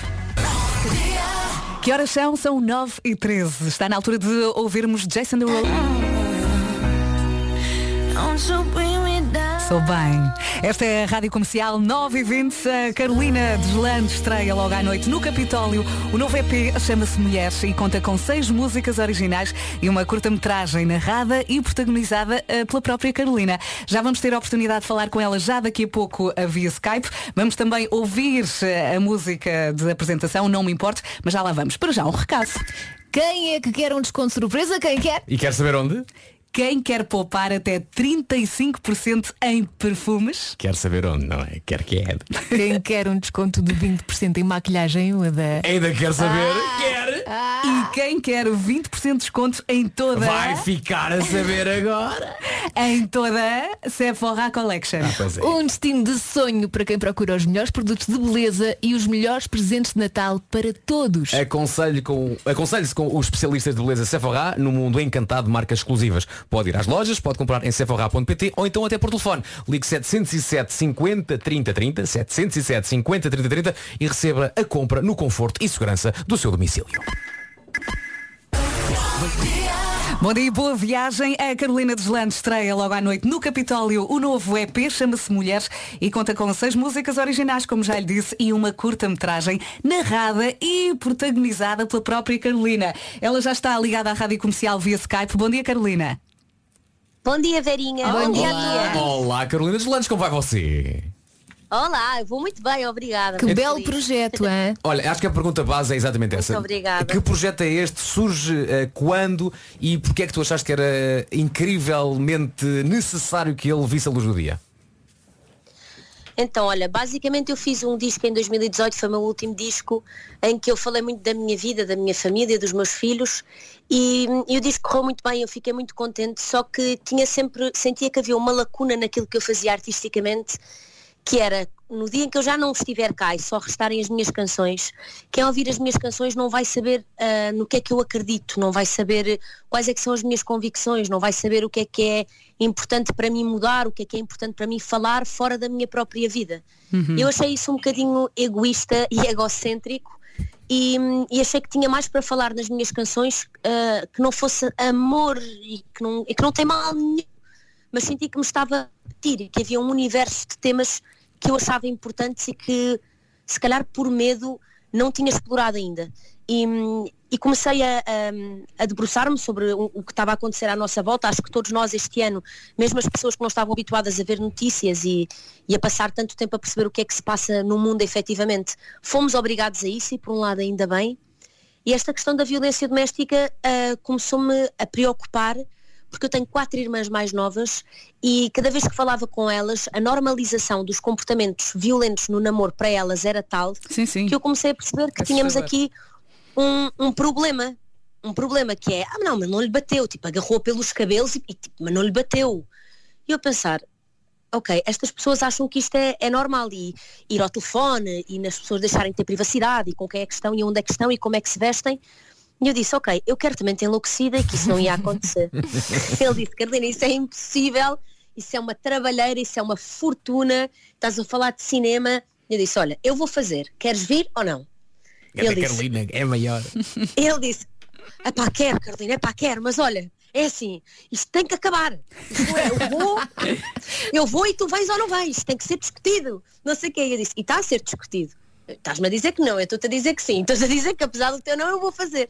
[SPEAKER 1] Que horas são? São 9 e 13. Está na altura de ouvirmos Jason Derulo. Sou bem. Esta é a Rádio Comercial 9 e 20. A Carolina Deslandes estreia logo à noite no Capitólio. O novo EP chama-se Mulheres e conta com seis músicas originais e uma curta-metragem narrada e protagonizada eh, pela própria Carolina. Já vamos ter a oportunidade de falar com ela já daqui a pouco eh, via Skype. Vamos também ouvir eh, a música de apresentação, não me importe, mas já lá vamos. Para já, um recado.
[SPEAKER 4] Quem é que quer um desconto surpresa? Quem quer?
[SPEAKER 8] E quer saber onde?
[SPEAKER 1] Quem quer poupar até 35% em perfumes?
[SPEAKER 8] Quer saber onde, não é? Quer que é.
[SPEAKER 4] Quem quer um desconto de 20% em maquilhagem? Ou da...
[SPEAKER 8] Ainda quer saber?
[SPEAKER 1] Quer! E quem quer 20% de desconto em toda
[SPEAKER 8] Vai ficar a saber agora.
[SPEAKER 1] em toda a Sephora Collection.
[SPEAKER 8] é.
[SPEAKER 4] Um destino de sonho para quem procura os melhores produtos de beleza e os melhores presentes de Natal para todos.
[SPEAKER 8] Aconselho com, aconselho-se com os especialistas de beleza Sephora no mundo encantado de marcas exclusivas. Pode ir às lojas, pode comprar em sephora.pt ou então até por telefone. Ligue 707 50 30 30, 707 50 30 30 e receba a compra no conforto e segurança do seu domicílio.
[SPEAKER 1] Bom dia e boa viagem. A Carolina Deslandes estreia logo à noite no Capitólio o novo EP, chama-se Mulheres e conta com seis músicas originais, como já lhe disse, e uma curta-metragem narrada e protagonizada pela própria Carolina. Ela já está ligada à rádio comercial via Skype. Bom dia, Carolina.
[SPEAKER 5] Bom dia, Verinha. Bom dia a todos.
[SPEAKER 8] Olá, Carolina Deslandes, como vai você?
[SPEAKER 5] Olá, eu vou muito bem, obrigada.
[SPEAKER 4] Que
[SPEAKER 5] Muito
[SPEAKER 4] belo
[SPEAKER 5] feliz.
[SPEAKER 4] projeto, hein?
[SPEAKER 8] Olha, acho que a pergunta base é exatamente essa.
[SPEAKER 5] obrigada.
[SPEAKER 8] Que projeto é este? Surge eh, quando e porquê é que tu achaste que era incrivelmente necessário que ele visse a luz do dia?
[SPEAKER 5] Então, olha, basicamente eu fiz um disco em 2018, foi o meu último disco, em que eu falei muito da minha vida, da minha família, dos meus filhos, e, e o disco correu muito bem, eu fiquei muito contente, só que tinha sempre, sentia que havia uma lacuna naquilo que eu fazia artisticamente, que era no dia em que eu já não estiver cá e só restarem as minhas canções, quem ouvir as minhas canções não vai saber ah, no que é que eu acredito, não vai saber quais é que são as minhas convicções, não vai saber o que é que é importante para mim mudar, o que é que é importante para mim falar fora da minha própria vida.
[SPEAKER 20] Uhum.
[SPEAKER 5] Eu achei isso um bocadinho egoísta e egocêntrico e, e achei que tinha mais para falar nas minhas canções ah, que não fosse amor e que não, e que não tem mal nenhum mas senti que me estava que havia um universo de temas que eu achava importantes e que se calhar por medo não tinha explorado ainda. E, e comecei a, a- a debruçar-me sobre o, o que estava a acontecer à nossa volta. Acho que todos nós este ano, mesmo as pessoas que não estavam habituadas a ver notícias e, e a passar tanto tempo a perceber o que é que se passa no mundo efetivamente, fomos obrigados a isso e por um lado ainda bem. E esta questão da violência doméstica ah, começou-me a preocupar porque eu tenho quatro irmãs mais novas e cada vez que falava com elas, a normalização dos comportamentos violentos no namoro para elas era tal que eu comecei a perceber que tínhamos
[SPEAKER 1] Assustador.
[SPEAKER 5] aqui um, um problema. Um problema que é, ah não, mas não lhe bateu, tipo, agarrou pelos cabelos e, e, tipo, mas não lhe bateu. E eu a pensar, ok, estas pessoas acham que isto é, é normal e ir ao telefone e nas pessoas deixarem de ter privacidade e com quem é que estão e onde é que estão e como é que se vestem. E eu disse, ok, eu quero também ter enlouquecida e que isso não ia acontecer. Ele disse, Carolina, isso é impossível, isso é uma trabalheira, isso é uma fortuna, estás a falar de cinema. Eu disse, olha, eu vou fazer, queres vir ou não?
[SPEAKER 8] Ganda Carolina, é maior.
[SPEAKER 5] Ele disse, é pá, quero, Carolina, é pá, quero, mas olha, é assim, isto tem que acabar. É, eu vou, eu vou e tu vens ou não vens, tem que ser discutido. Não sei o que é. Eu disse, e está a ser discutido. Estás-me a dizer que não, eu estou-te a dizer que sim. Estás a dizer que apesar do teu não, eu vou fazer.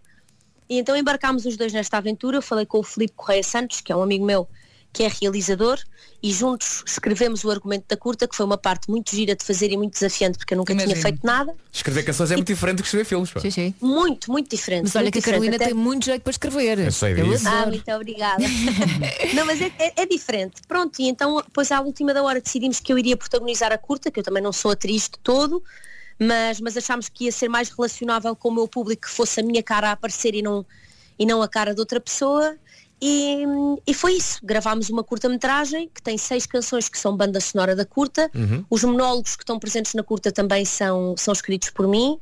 [SPEAKER 5] E então embarcámos os dois nesta aventura. Eu falei com o Filipe Correia Santos, que é um amigo meu que é realizador, e juntos escrevemos o argumento da curta, que foi uma parte muito gira de fazer e muito desafiante, porque eu nunca tinha feito nada.
[SPEAKER 8] Escrever canções é muito diferente do que escrever filmes.
[SPEAKER 4] Sim, sim.
[SPEAKER 5] Muito, muito diferente.
[SPEAKER 4] Mas olha
[SPEAKER 5] muito
[SPEAKER 4] que a. Carolina
[SPEAKER 5] Até-
[SPEAKER 4] tem muito jeito para escrever.
[SPEAKER 8] Eu sei disso.
[SPEAKER 5] Ah, muito obrigada. não, mas é, é- é diferente. Pronto, e então, depois à última da hora decidimos que eu iria protagonizar a curta, que eu também não sou atriz de todo, mas, mas achámos que ia ser mais relacionável com o meu público, que fosse a minha cara a aparecer e não, e não a cara de outra pessoa. E, e foi isso. Gravámos uma curta-metragem que tem seis canções que são banda sonora da curta.
[SPEAKER 7] Uhum.
[SPEAKER 5] Os monólogos que estão presentes na curta também são, são escritos por mim.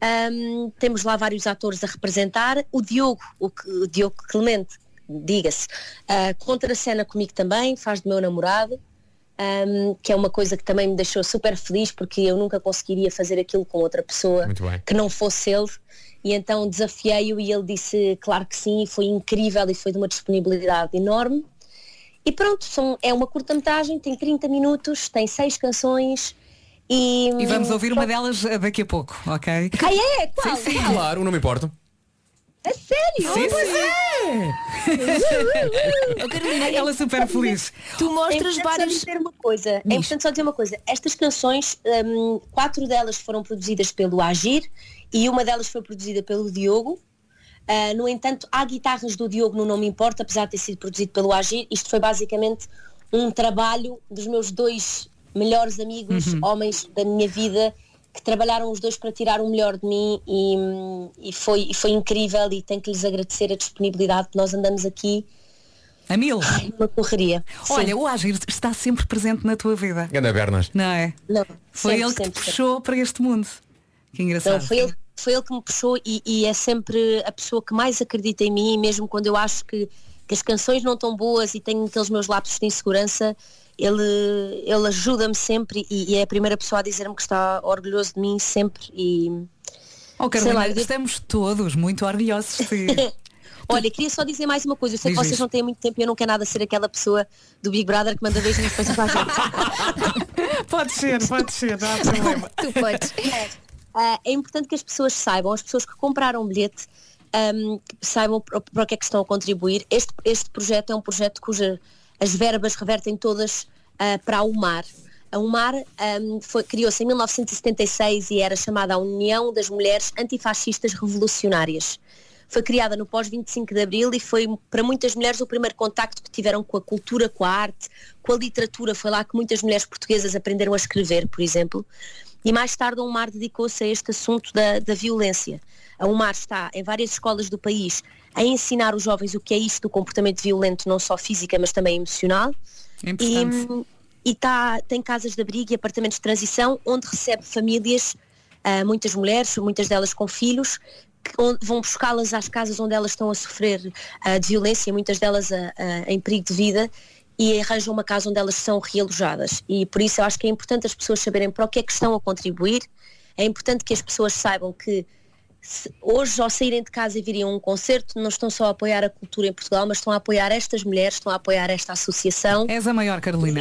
[SPEAKER 5] Ahm, temos lá vários atores a representar. O Diogo, o, o Diogo Clemente, diga-se, ah, contra a cena comigo também, faz de meu namorado, ahm, que é uma coisa que também me deixou super feliz porque eu nunca conseguiria fazer aquilo com outra pessoa que não fosse ele. E então desafiei-o e ele disse claro que sim, e foi incrível e foi de uma disponibilidade enorme. E pronto, são, é uma curta-metragem, tem 30 minutos, tem seis canções e...
[SPEAKER 1] E vamos ouvir uma delas eh, daqui a pouco, ok?
[SPEAKER 5] Ah, é? Qual?
[SPEAKER 8] Sim,
[SPEAKER 5] Qual?
[SPEAKER 8] claro, não me importo.
[SPEAKER 5] É sério?
[SPEAKER 1] Sim,
[SPEAKER 5] Pois é.
[SPEAKER 4] Oh, Carolina,
[SPEAKER 1] Ela super feliz.
[SPEAKER 4] Tu mostras
[SPEAKER 5] é
[SPEAKER 4] várias-
[SPEAKER 5] Só dizer uma coisa. É importante só dizer uma coisa. Estas canções, hum, quatro delas foram produzidas pelo Agir e uma delas foi produzida pelo Diogo. Ah, no entanto, há guitarras do Diogo no Não Me Importa, apesar de ter sido produzido pelo Agir. Isto foi basicamente um trabalho dos meus dois melhores amigos,
[SPEAKER 7] Uhum.
[SPEAKER 5] homens da minha vida, que trabalharam os dois para tirar o melhor de mim e, e foi, e foi incrível e tenho que lhes agradecer a disponibilidade que nós andamos aqui
[SPEAKER 1] A mil.
[SPEAKER 5] uma correria.
[SPEAKER 1] Olha,
[SPEAKER 5] Sim.
[SPEAKER 1] o Agir está sempre presente na tua vida.
[SPEAKER 8] Ganda Bernas.
[SPEAKER 1] Não é?
[SPEAKER 5] Não,
[SPEAKER 1] Foi
[SPEAKER 5] sempre,
[SPEAKER 1] ele que te
[SPEAKER 5] sempre,
[SPEAKER 1] puxou para este mundo. Que engraçado.
[SPEAKER 5] Não, foi ele, foi ele que me puxou e, e é sempre a pessoa que mais acredita em mim, mesmo quando eu acho que, que as canções não estão boas e tenho aqueles meus lapsos de insegurança, ele, ele ajuda-me sempre e, e é a primeira pessoa a dizer-me que está orgulhoso de mim sempre e
[SPEAKER 1] Oh, Carolina,
[SPEAKER 5] lá, eu
[SPEAKER 1] estamos todos muito orgulhosos de.
[SPEAKER 5] Olha, queria só dizer mais uma coisa. Eu sei
[SPEAKER 1] Diz
[SPEAKER 5] que vocês
[SPEAKER 1] isso.
[SPEAKER 5] não têm muito tempo e eu não quero nada ser aquela pessoa do Big Brother que manda beijinhos para a gente.
[SPEAKER 1] pode ser, pode ser, não há problema.
[SPEAKER 4] tu podes.
[SPEAKER 5] Ah, é importante que as pessoas saibam, as pessoas que compraram o bilhete, que saibam para, para o que é que estão a contribuir. Este, este projeto é um projeto cuja as verbas revertem todas ah, para a UMAR. A UMAR ahm, foi- criou-se em 1976 e era chamada a União das Mulheres Antifascistas Revolucionárias. Foi criada no pós-25 de Abril e foi para muitas mulheres o primeiro contacto que tiveram com a cultura, com a arte, com a literatura. Foi lá que muitas mulheres portuguesas aprenderam a escrever, por exemplo. E mais tarde a UMAR dedicou-se a este assunto da, da violência. A UMAR está em várias escolas do país a ensinar os jovens o que é isto do comportamento violento, não só física, mas também emocional.
[SPEAKER 1] É importante.
[SPEAKER 5] E, e tá, tem casas de abrigo e apartamentos de transição onde recebe famílias, ah, muitas mulheres, muitas delas com filhos, que vão buscá-las às casas onde elas estão a sofrer ah, de violência, muitas delas ah, em perigo de vida, e arranjam uma casa onde elas são realojadas. E por isso eu acho que é importante as pessoas saberem para o que é que estão a contribuir, é importante que as pessoas saibam que hoje ao saírem de casa e virem a um concerto, não estão só a apoiar a cultura em Portugal, mas estão a apoiar estas mulheres, estão a apoiar esta associação.
[SPEAKER 1] És a maior, Carolina.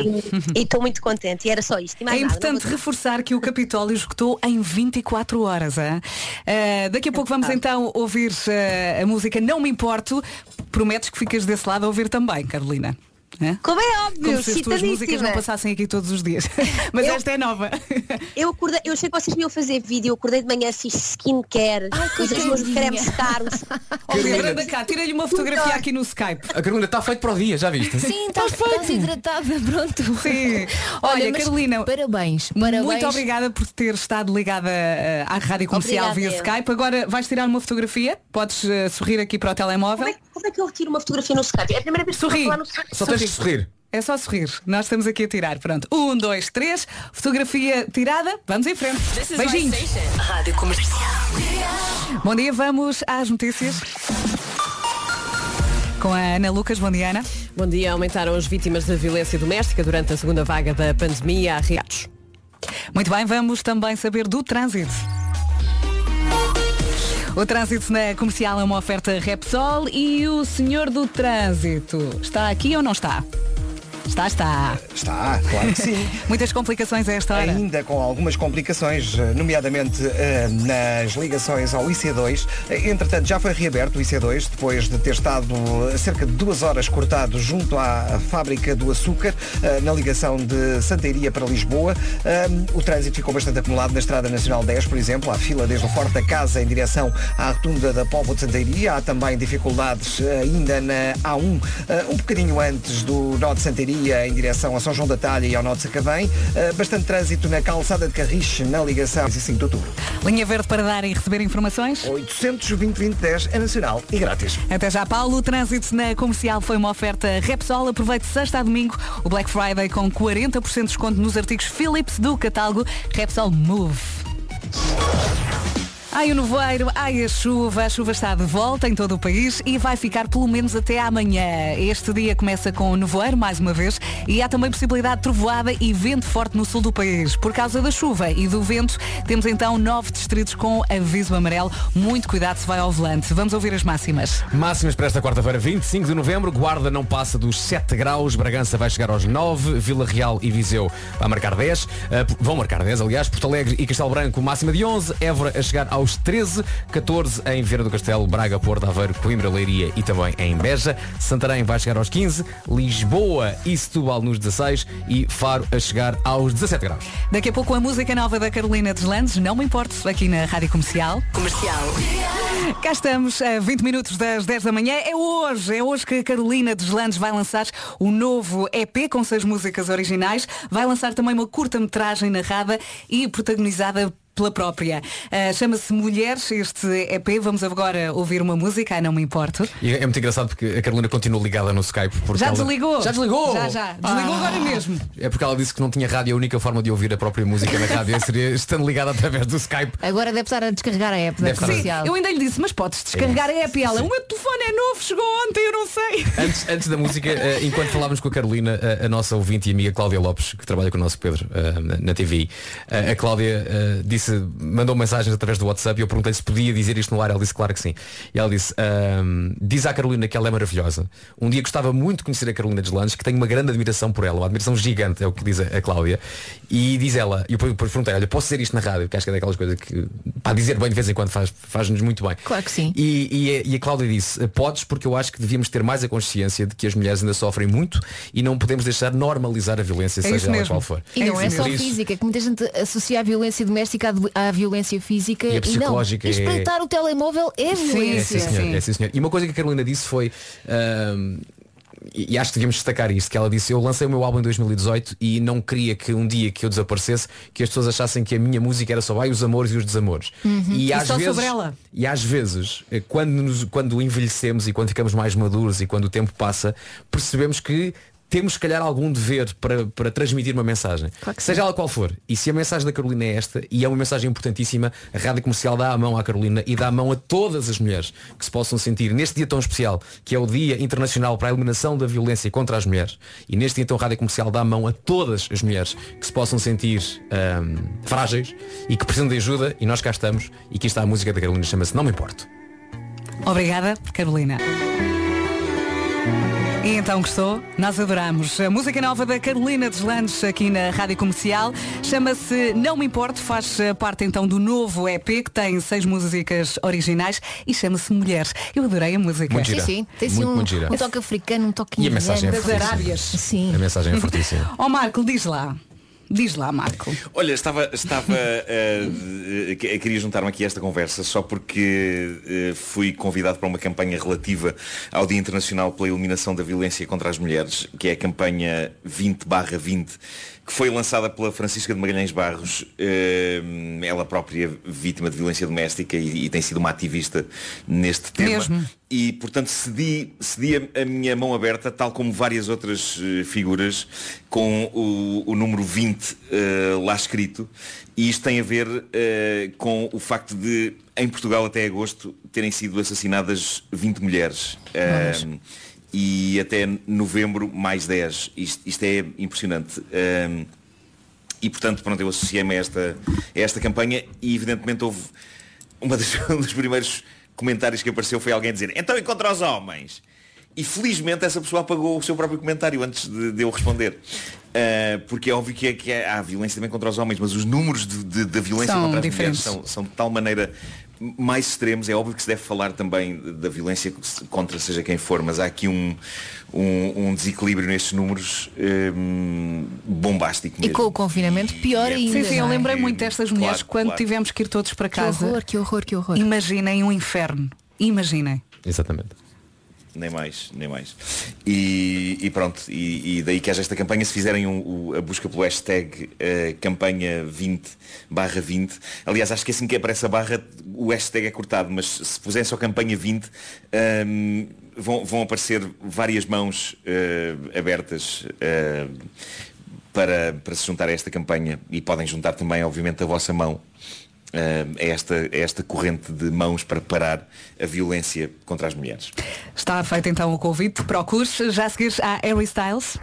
[SPEAKER 5] E estou muito contente. E era só isto.
[SPEAKER 1] É
[SPEAKER 5] nada,
[SPEAKER 1] importante
[SPEAKER 5] vou-
[SPEAKER 1] reforçar que o Capitólio esgotou em 24 horas. hein? Ah, daqui a pouco vamos então ouvir ah, a música Não Me Importo. Prometes que ficas desse lado a ouvir também, Carolina. Hã?
[SPEAKER 5] Como é óbvio,
[SPEAKER 1] Como se as tuas músicas não passassem aqui todos os dias. Mas
[SPEAKER 5] Eu-
[SPEAKER 1] esta é nova.
[SPEAKER 5] Eu acordei, eu achei que vocês me iam fazer vídeo, eu acordei de manhã, fiz skincare, fiz os meus cremes caros.
[SPEAKER 1] Anda cá, tira-lhe uma fotografia aqui no Skype.
[SPEAKER 8] A Carolina está feito para o dia, já viste?
[SPEAKER 4] Sim, estás, estás hidratada, pronto.
[SPEAKER 1] Sim. Olha,
[SPEAKER 4] mas
[SPEAKER 1] Carolina,
[SPEAKER 4] Parabéns, parabéns.
[SPEAKER 1] Muito obrigada por ter estado ligada eh, à rádio comercial
[SPEAKER 5] Obrigada,
[SPEAKER 1] via
[SPEAKER 5] eu.
[SPEAKER 1] Skype. Agora vais tirar uma fotografia. Podes eh, sorrir aqui para o telemóvel.
[SPEAKER 5] Como é, como é que eu retiro uma fotografia no Skype? É a primeira vez que
[SPEAKER 1] Sorri.
[SPEAKER 5] a falar no Skype.
[SPEAKER 8] Só tens de sorrir.
[SPEAKER 1] É só sorrir. Nós estamos aqui a tirar. Pronto. Um, dois, três. Fotografia tirada. Vamos em frente. Beijinhos.
[SPEAKER 11] Rádio Comercial.
[SPEAKER 1] Bom dia, vamos às notícias. Com a Ana Lucas, bom dia Ana.
[SPEAKER 2] Bom dia, aumentaram as vítimas da violência doméstica durante a segunda vaga da pandemia a Riados.
[SPEAKER 1] Muito bem, vamos também saber do trânsito. O trânsito na comercial é uma oferta Repsol e o senhor do trânsito está aqui ou não está? Está, está.
[SPEAKER 3] Está, claro que sim.
[SPEAKER 1] Muitas complicações a esta hora.
[SPEAKER 3] Ainda com algumas complicações, eh, nomeadamente eh, nas ligações ao IC2. Eh, Entretanto, já foi reaberto o IC2, depois de ter estado cerca de duas horas cortado junto à fábrica do açúcar, na ligação de Santeiria para Lisboa. O trânsito ficou bastante acumulado na Estrada Nacional 10, por exemplo. Há fila desde o Forte da Casa em direção à rotunda da Póvoa de Santeiria. Há também dificuldades ainda na A1, eh, um bocadinho antes do nó de Santeiria em direção a São João da Talha e ao nó de Sacavém. Eh, Bastante trânsito na calçada de Carriche, na ligação 5 de outubro.
[SPEAKER 1] Linha verde para dar e receber informações?
[SPEAKER 3] 820-2010 é nacional e grátis.
[SPEAKER 1] Até já, Paulo. O trânsito na comercial foi uma oferta Repsol. Aproveite sexta a domingo o Black Friday com 40% de desconto nos artigos Philips do catálogo Repsol Move. Ai, o nevoeiro, ai, a chuva. A chuva está de volta em todo o país e vai ficar pelo menos até amanhã. Este dia começa com o nevoeiro, mais uma vez, e há também possibilidade de trovoada e vento forte no sul do país. Por causa da chuva e do vento, temos então nove distritos com aviso amarelo. Muito cuidado se vai ao volante. Vamos ouvir as máximas.
[SPEAKER 8] Máximas para esta quarta-feira, 25 de novembro. Guarda não passa dos 7 graus. Bragança vai chegar aos 9. Vila Real e Viseu vai marcar 10. Uh, vão marcar 10, aliás. Porto Alegre e Castelo Branco, máxima de 11. Évora a chegar aos 13. 14 em Vieira do Castelo, Braga, Porto, Aveiro, Coimbra, Leiria e também em Beja. Santarém vai chegar aos 15. Lisboa e Setúbal nos 16. E Faro a chegar aos 17 graus.
[SPEAKER 1] Daqui a pouco a música nova da Carolina Deslandes, não me importo, aqui na Rádio Comercial.
[SPEAKER 11] Comercial.
[SPEAKER 1] Cá estamos, a 20 minutos das 10 da manhã. É hoje, é hoje que a Carolina Deslandes vai lançar o novo EP com seis músicas originais. Vai lançar também uma curta-metragem narrada e protagonizada pela própria. Ah, Chama-se Mulheres, este EP. Vamos agora ouvir uma música, ah, não me importo.
[SPEAKER 8] E é muito engraçado porque a Carolina continua ligada no Skype. porque
[SPEAKER 1] Já
[SPEAKER 8] ela-
[SPEAKER 1] desligou?
[SPEAKER 8] Já desligou?
[SPEAKER 1] Já, já. Desligou
[SPEAKER 8] Ah.
[SPEAKER 1] agora mesmo.
[SPEAKER 8] É porque ela disse que não tinha rádio, a única forma de ouvir a própria música na rádio seria estando ligada através do Skype.
[SPEAKER 4] Agora deve estar a descarregar a app da
[SPEAKER 8] Deve
[SPEAKER 4] comercial.
[SPEAKER 1] Eu ainda lhe disse, mas podes descarregar a app. E ela, o meu telefone é novo, chegou ontem, eu não sei.
[SPEAKER 8] Antes, antes da música, eh, enquanto falávamos com a Carolina, a, a nossa ouvinte e amiga Cláudia Lopes, que trabalha com o nosso Pedro eh, na, na TV, eh, a Cláudia eh, disse, mandou mensagens através do WhatsApp e eu perguntei se podia dizer isto no ar. Ela disse claro que sim. E ela disse, ahm, diz à Carolina que ela é maravilhosa. Um dia gostava muito de conhecer a Carolina Deslandes, que tenho uma grande admiração por ela, uma admiração gigante, é o que diz a, a Cláudia. E diz ela, e eu depois perguntei, olha, posso dizer isto na rádio? Que acho que é daquelas coisas que, para dizer bem de vez em quando faz- faz-nos muito bem.
[SPEAKER 4] Claro que sim.
[SPEAKER 8] E, e a- e a Cláudia disse, podes porque eu acho que devíamos ter mais a consciência de que as mulheres ainda sofrem muito e não podemos deixar normalizar a violência,
[SPEAKER 4] É
[SPEAKER 8] seja ela qual for.
[SPEAKER 4] E não é,
[SPEAKER 8] isso
[SPEAKER 4] só física, que muita gente associa a violência doméstica à do- à violência física
[SPEAKER 8] E a
[SPEAKER 4] e, não.
[SPEAKER 8] é-
[SPEAKER 4] Espreitar o telemóvel é
[SPEAKER 8] É,
[SPEAKER 4] violência.
[SPEAKER 8] sim, senhor, é, sim, senhor. E uma coisa que a Carolina disse foi ahm, e acho que devíamos destacar isto, que ela disse, eu lancei o meu álbum em 2018 e não queria que um dia que eu desaparecesse, que as pessoas achassem que a minha música era só ai, os amores e os desamores.
[SPEAKER 1] Uhum.
[SPEAKER 8] E,
[SPEAKER 1] E
[SPEAKER 8] às vezes,
[SPEAKER 1] sobre ela.
[SPEAKER 8] E às vezes, eh, quando, nos- quando envelhecemos e quando ficamos mais maduros e quando o tempo passa, percebemos que temos se calhar algum dever para, para transmitir uma mensagem. Seja ela qual for. E se a mensagem da Carolina é esta, e é uma mensagem importantíssima, a Rádio Comercial dá a mão à Carolina e dá a mão a todas as mulheres que se possam sentir neste dia tão especial, que é o Dia Internacional para a Eliminação da Violência contra as Mulheres. E neste dia então a Rádio Comercial dá a mão a todas as mulheres que se possam sentir ahm, frágeis e que precisam de ajuda e nós cá estamos e aqui está a música da Carolina, chama-se Não Me Importo.
[SPEAKER 1] Obrigada, Carolina. E então gostou? Nós adoramos. A música nova da Carolina Deslandes aqui na Rádio Comercial chama-se Não Me Importo, faz eh, parte então do novo EP que tem seis músicas originais e chama-se Mulheres. Eu adorei a música.
[SPEAKER 8] Muito
[SPEAKER 4] Sim,
[SPEAKER 8] gira.
[SPEAKER 4] sim. Tem assim
[SPEAKER 8] Muito,
[SPEAKER 4] um, um toque africano, um toque
[SPEAKER 8] E a mensagem é
[SPEAKER 4] indiano.
[SPEAKER 8] fortíssima.
[SPEAKER 1] Arábias.
[SPEAKER 4] Sim.
[SPEAKER 8] A mensagem é fortíssima.
[SPEAKER 1] Ó Marco, diz lá. Diz lá, Marco.
[SPEAKER 17] Olha, estava, estava eh, que- queria juntar-me aqui a esta conversa só porque eh, fui convidado para uma campanha relativa ao Dia Internacional pela Eliminação da Violência contra as Mulheres, que é a campanha 20 20, que foi lançada pela Francisca de Magalhães Barros, eh, ela própria vítima de violência doméstica e, e tem sido uma ativista neste tema.
[SPEAKER 1] Mesmo.
[SPEAKER 17] E, portanto, cedi, cedi a, minha mão aberta, tal como várias outras eh, figuras, com o, o número 20 eh, lá escrito. E isto tem a ver eh, com o facto de, em Portugal até agosto, terem sido assassinadas 20 mulheres. Eh, e até novembro, mais 10. Isto, isto é impressionante. Eh, e, portanto, pronto, eu associei-me a esta, a esta campanha e, evidentemente, houve uma das, um dos primeiros comentários que apareceu foi alguém dizer então e contra os homens? E felizmente essa pessoa apagou o seu próprio comentário antes de, de eu responder. Uh, porque é óbvio que, é, que é- há violência também contra os homens, mas os números de- de- da violência
[SPEAKER 1] São
[SPEAKER 17] contra as
[SPEAKER 1] diferentes.
[SPEAKER 17] mulheres são, são de tal maneira mais extremos. É óbvio que se deve falar também da violência contra seja quem for, mas há aqui um, um, um desequilíbrio nestes números um, bombástico
[SPEAKER 4] E
[SPEAKER 17] mesmo.
[SPEAKER 4] com o confinamento pior ainda.
[SPEAKER 1] Sim, sim, eu
[SPEAKER 4] não é?
[SPEAKER 1] lembrei muito destas mulheres
[SPEAKER 17] Claro,
[SPEAKER 1] quando
[SPEAKER 17] claro.
[SPEAKER 1] tivemos que ir todos para
[SPEAKER 4] Que
[SPEAKER 1] casa.
[SPEAKER 4] horror, que horror, que horror.
[SPEAKER 1] Imaginem um inferno. Imaginem.
[SPEAKER 8] Exatamente.
[SPEAKER 17] Nem mais, nem mais. E, e pronto, e, e daí que haja esta campanha, se fizerem um- o- a busca pelo hashtag eh, campanha 20 barra 20, aliás acho que assim que aparece a barra o hashtag é cortado, mas se puserem só campanha 20 ehm, vão, vão aparecer várias mãos eh, abertas eh, para, para se juntar a esta campanha. E podem juntar também obviamente a vossa mão a esta, a esta corrente de mãos para parar a violência contra as mulheres.
[SPEAKER 1] Está feito então o convite. Procure já a seguir à Harry Styles.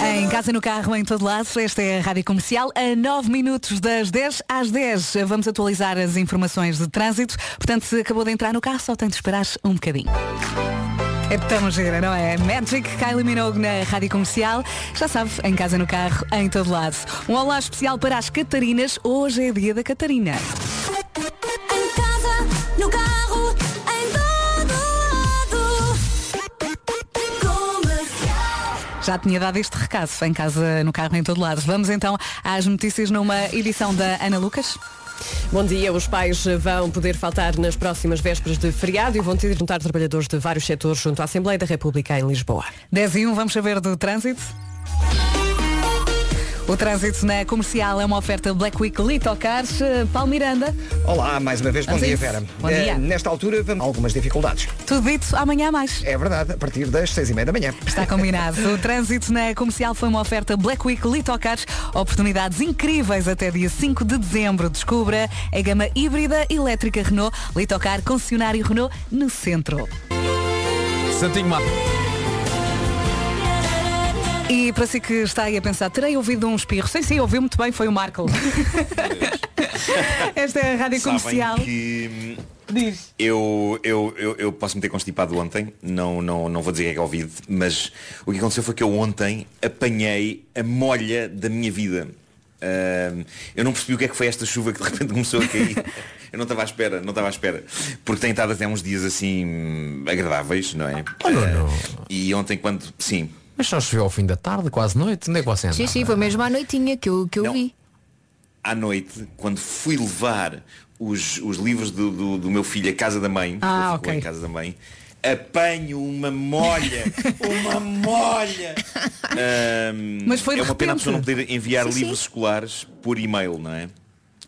[SPEAKER 1] Em casa, no carro, em todo lado, esta é a Rádio Comercial. A 9 minutos das 10 às 10 vamos atualizar as informações de trânsito. Portanto, se acabou de entrar no carro, só tem de esperar um bocadinho. É tão gira, não é? Magic, Kylie Minogue na Rádio Comercial. Já sabe, em casa, no carro, em todo lado. Um olá especial para as Catarinas. Hoje é dia da Catarina.
[SPEAKER 7] Em casa, no carro, em todo lado. Comercial.
[SPEAKER 1] Já tinha dado este recado, em casa, no carro, em todo lado. Vamos então às notícias numa edição da Ana Lucas.
[SPEAKER 2] Bom dia. Os pais vão poder faltar nas próximas vésperas de feriado e vão ter de juntar trabalhadores de vários setores junto à Assembleia da República em Lisboa.
[SPEAKER 1] 10 e 1, vamos saber do trânsito. O trânsito na comercial é uma oferta Black Week Litocars. Eh, Paulo Miranda,
[SPEAKER 3] Olá, mais uma vez, bom
[SPEAKER 1] Vamos
[SPEAKER 3] dia,
[SPEAKER 1] isso.
[SPEAKER 3] Vera.
[SPEAKER 1] Bom
[SPEAKER 3] Eh,
[SPEAKER 1] dia.
[SPEAKER 3] nesta altura, vamos algumas dificuldades.
[SPEAKER 1] tudo dito, amanhã mais.
[SPEAKER 3] É verdade, a partir das seis e meia da manhã.
[SPEAKER 1] Está combinado. O trânsito na comercial foi uma oferta Black Week Litocars. Oportunidades incríveis até dia 5 de dezembro. Descubra a gama híbrida elétrica Renault. Litocar, concessionário Renault, no centro.
[SPEAKER 8] Santinho Mato.
[SPEAKER 1] E para si que está aí a pensar, terei ouvido um espirro. Sim, sim, ouviu muito bem, foi o Marco. Esta é a Rádio Comercial.
[SPEAKER 17] Sabem que hum, eu, eu, eu, eu posso me ter constipado ontem, não, não, não vou dizer que é Covid, mas o que aconteceu foi que eu ontem apanhei a molha da minha vida. Hum, eu não percebi o que é que foi esta chuva que de repente começou a cair. Eu não estava à espera, não estava à espera. Porque tem estado até uns dias assim hum, agradáveis, não é? Uh, E ontem quando. Sim.
[SPEAKER 8] Mas só choveu ao fim da tarde, quase noite. Onde é que você anda?
[SPEAKER 4] Sim, sim, foi mesmo à noitinha que eu, que eu vi.
[SPEAKER 17] à noite, quando fui levar os, os livros do, do, do meu filho à casa da mãe,
[SPEAKER 1] Ah,
[SPEAKER 17] ele ficou
[SPEAKER 1] ok.
[SPEAKER 17] em casa da mãe, apanho uma molha, uma molha. Ahm,
[SPEAKER 1] Mas foi de
[SPEAKER 17] é uma pena a
[SPEAKER 1] repente.
[SPEAKER 17] pessoa não poder enviar
[SPEAKER 1] Sim, sim.
[SPEAKER 17] livros escolares por e-mail, não é?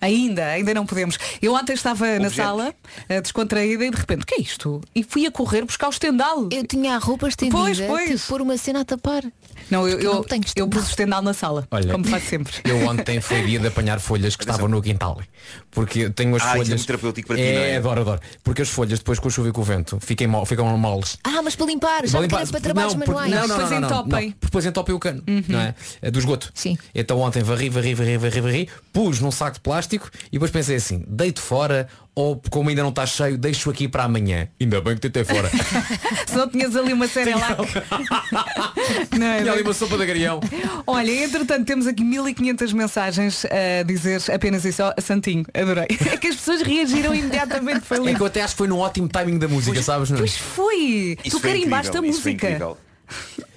[SPEAKER 1] Ainda, ainda não podemos. Eu ontem estava na
[SPEAKER 17] Objetos.
[SPEAKER 1] sala, eh, descontraída, e de repente, o que é isto? E fui a correr buscar o estendal.
[SPEAKER 4] Eu tinha a roupa estendida,
[SPEAKER 1] Pois, pois.
[SPEAKER 4] tive que pôr uma cena a tapar.
[SPEAKER 1] Não, eu, eu,
[SPEAKER 4] não tenho
[SPEAKER 1] eu pus o estendal na sala,
[SPEAKER 8] Olha,
[SPEAKER 1] como faço sempre.
[SPEAKER 8] Eu ontem foi dia de apanhar folhas que estavam no quintal. Porque eu tenho as
[SPEAKER 17] Ah, isso é
[SPEAKER 8] folhas.
[SPEAKER 17] muito terapêutico para ti,
[SPEAKER 8] é,
[SPEAKER 17] não é?
[SPEAKER 8] adoro, adoro. Porque as folhas depois com a chuva e com o vento ficam, mal, ficam moles.
[SPEAKER 4] Ah, mas para limpar, já que era
[SPEAKER 8] para-
[SPEAKER 4] para trabalhos
[SPEAKER 8] não,
[SPEAKER 4] manuais.
[SPEAKER 8] Não, não,
[SPEAKER 1] Depois
[SPEAKER 8] não, não, não,
[SPEAKER 1] entopem.
[SPEAKER 8] Depois entopem o cano,
[SPEAKER 1] Uhum.
[SPEAKER 8] não é? É Do esgoto.
[SPEAKER 4] Sim.
[SPEAKER 8] Então ontem varri, varri, varri, varri, varri, pus num saco de plástico e depois pensei assim, deito fora ou como ainda não está cheio, deixo aqui para amanhã. Ainda bem que tentei fora.
[SPEAKER 1] Se não tinhas ali uma série lá. Não é?
[SPEAKER 8] Tinha ali uma sopa de agrião.
[SPEAKER 1] Olha, entretanto temos aqui 1500 mensagens a dizer apenas isso. Ó, Santinho, adorei. É que as pessoas reagiram imediatamente. Foi
[SPEAKER 8] É
[SPEAKER 1] lindo.
[SPEAKER 8] que eu até acho que foi num ótimo timing da música, sabes? Nuno?
[SPEAKER 1] Pois foi.
[SPEAKER 17] Isso
[SPEAKER 1] tu
[SPEAKER 17] foi
[SPEAKER 1] carimbaste a música.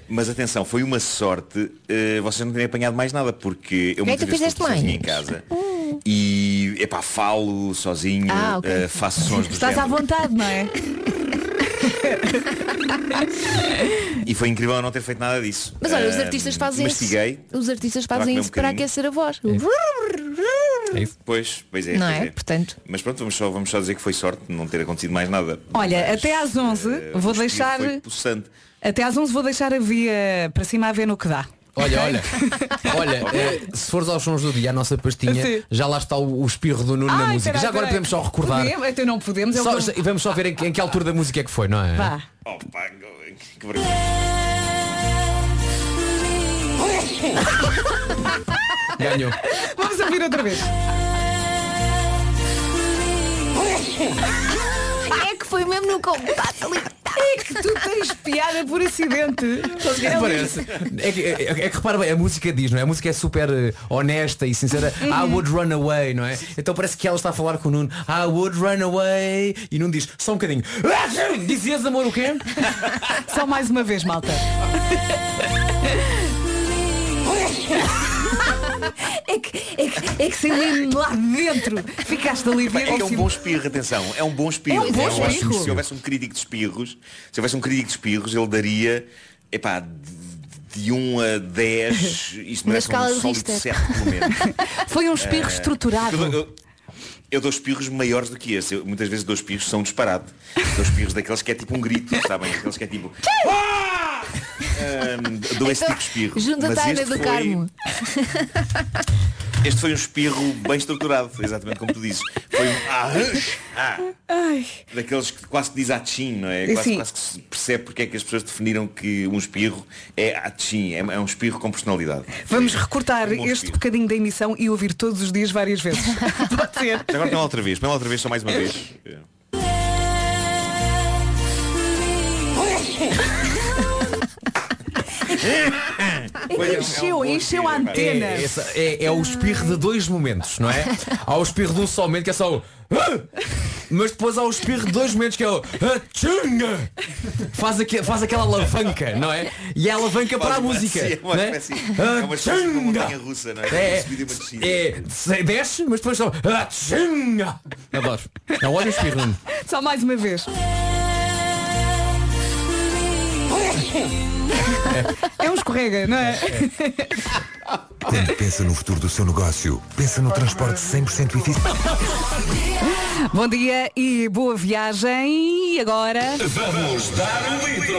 [SPEAKER 17] Mas atenção, foi uma sorte eh, vocês não terem apanhado mais nada, porque eu
[SPEAKER 4] É,
[SPEAKER 17] muitas
[SPEAKER 4] tu
[SPEAKER 17] vezes estou sozinho em casa e epá, falo sozinho,
[SPEAKER 4] Ah, ok.
[SPEAKER 17] eh, faço sons do
[SPEAKER 1] Estás à
[SPEAKER 17] género.
[SPEAKER 1] vontade, não é?
[SPEAKER 17] E foi incrível eu não ter feito nada disso.
[SPEAKER 4] Mas olha, os artistas fazem isso. Os artistas fazem
[SPEAKER 17] comer um
[SPEAKER 4] isso para aquecer a voz.
[SPEAKER 17] Pois, pois é.
[SPEAKER 4] Não
[SPEAKER 17] pois
[SPEAKER 4] é? Portanto.
[SPEAKER 17] Mas pronto, vamos só, vamos só dizer que foi sorte de não ter acontecido mais nada.
[SPEAKER 1] Olha, até às 11
[SPEAKER 17] Eh,
[SPEAKER 1] vou deixar
[SPEAKER 17] Foi possante.
[SPEAKER 1] Até às 11 vou deixar a via para cima a ver no que dá.
[SPEAKER 8] Olha, olha, olha, eh, se fores aos sons do dia, a nossa pastinha,
[SPEAKER 1] Sim.
[SPEAKER 8] já lá está o, o espirro do Nuno na
[SPEAKER 1] Ai,
[SPEAKER 8] música.
[SPEAKER 1] peraí,
[SPEAKER 8] já agora
[SPEAKER 1] peraí.
[SPEAKER 8] podemos só recordar.
[SPEAKER 1] Podemos? Então não podemos. eu
[SPEAKER 8] Só-
[SPEAKER 1] vou-
[SPEAKER 8] e vamos só ver em, que- em que altura da música é que foi, não é?
[SPEAKER 1] Vá.
[SPEAKER 17] Oh, pá, que vergonha.
[SPEAKER 8] Ganhou.
[SPEAKER 1] Vamos ouvir outra vez.
[SPEAKER 4] É que foi mesmo no compacto ali.
[SPEAKER 1] É que tu tens piada por acidente.
[SPEAKER 8] É parece? É que, é, é que repara bem, a música diz, não é? A música é super eh, honesta e sincera. I would run away, não é? Então parece que ela está a falar com o Nuno. I would run away. E Nuno diz, só um bocadinho. Dizias amor o quê?
[SPEAKER 1] Só mais uma vez, malta. É que, é que, é que mesmo lá dentro ficaste ali ver
[SPEAKER 17] É é um bom espirro, atenção, é um bom espirro.
[SPEAKER 1] É um bom
[SPEAKER 17] Eu acho que
[SPEAKER 1] espirro.
[SPEAKER 17] Se houvesse um crítico de espirros, se houvesse um crítico de espirros, ele daria, epá, de, de 1 a 10, isto merece um sólido
[SPEAKER 1] Richter.
[SPEAKER 17] 7 pelo menos.
[SPEAKER 1] Foi um espirro
[SPEAKER 17] Eh,
[SPEAKER 1] estruturado.
[SPEAKER 17] Eu, eu- eu dou espirros maiores do que esse. Eu, muitas vezes dou espirros são disparate. Dou espirros daqueles que é tipo um grito, sabem? Aqueles que é tipo. "Ah!" Esse tipo de espirro.
[SPEAKER 4] Junta-te
[SPEAKER 17] Mas
[SPEAKER 4] à Ana
[SPEAKER 17] este
[SPEAKER 4] do
[SPEAKER 17] foi-
[SPEAKER 4] Carmo.
[SPEAKER 17] Este foi um espirro bem estruturado, exatamente como tu dizes. Foi um ah, ah,
[SPEAKER 1] Ai.
[SPEAKER 17] daqueles que quase que diz atchim, não é? Quase, quase que se percebe porque é que as pessoas definiram que um espirro é atchim, é, é um espirro com personalidade.
[SPEAKER 1] Vamos recortar
[SPEAKER 17] Um
[SPEAKER 1] este
[SPEAKER 17] espirro.
[SPEAKER 1] bocadinho da emissão e ouvir todos os dias várias vezes. Pode ser.
[SPEAKER 17] Agora lá outra vez, lá outra vez, só mais uma vez.
[SPEAKER 1] Encheu, encheu a antena.
[SPEAKER 8] É, essa- é- é o espirro de dois momentos, não é? Há o espirro de um só momento que é só o "Ah!", mas depois há o espirro de dois momentos que é o "Atchunga!". faz, aque- faz aquela alavanca, não é? E é a alavanca para a música.
[SPEAKER 17] é uma
[SPEAKER 8] não é?
[SPEAKER 17] espécie- é uma espécie de uma
[SPEAKER 8] Atchunga!
[SPEAKER 17] montanha russa, não é?
[SPEAKER 8] É,
[SPEAKER 17] Uma subida e uma descida.
[SPEAKER 8] é, se- desce, mas depois só "Atchunga!". Adoro. É um ótimo espirro.
[SPEAKER 1] Só mais uma vez. É um escorrega, não é?
[SPEAKER 20] Quando pensa no futuro do seu negócio, pensa no transporte 100% eficiente.
[SPEAKER 1] Bom dia e boa viagem. E agora?
[SPEAKER 12] Vamos dar um litro.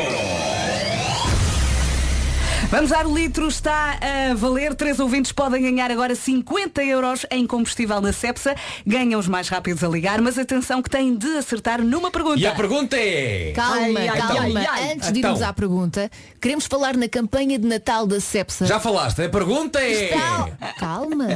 [SPEAKER 1] Vamos dar o litro, está a valer. Três ouvintes podem ganhar agora 50 euros em combustível na Cepsa. Ganham os mais rápidos a ligar, mas atenção que têm de acertar numa pergunta.
[SPEAKER 8] E a pergunta é.
[SPEAKER 4] Calma,
[SPEAKER 1] Ai, ai,
[SPEAKER 4] calma.
[SPEAKER 1] ai, ai.
[SPEAKER 4] Antes de irmos
[SPEAKER 8] Então.
[SPEAKER 4] à pergunta, queremos falar na campanha de Natal da Cepsa.
[SPEAKER 8] Já falaste, a pergunta é.
[SPEAKER 4] Cal- Calma.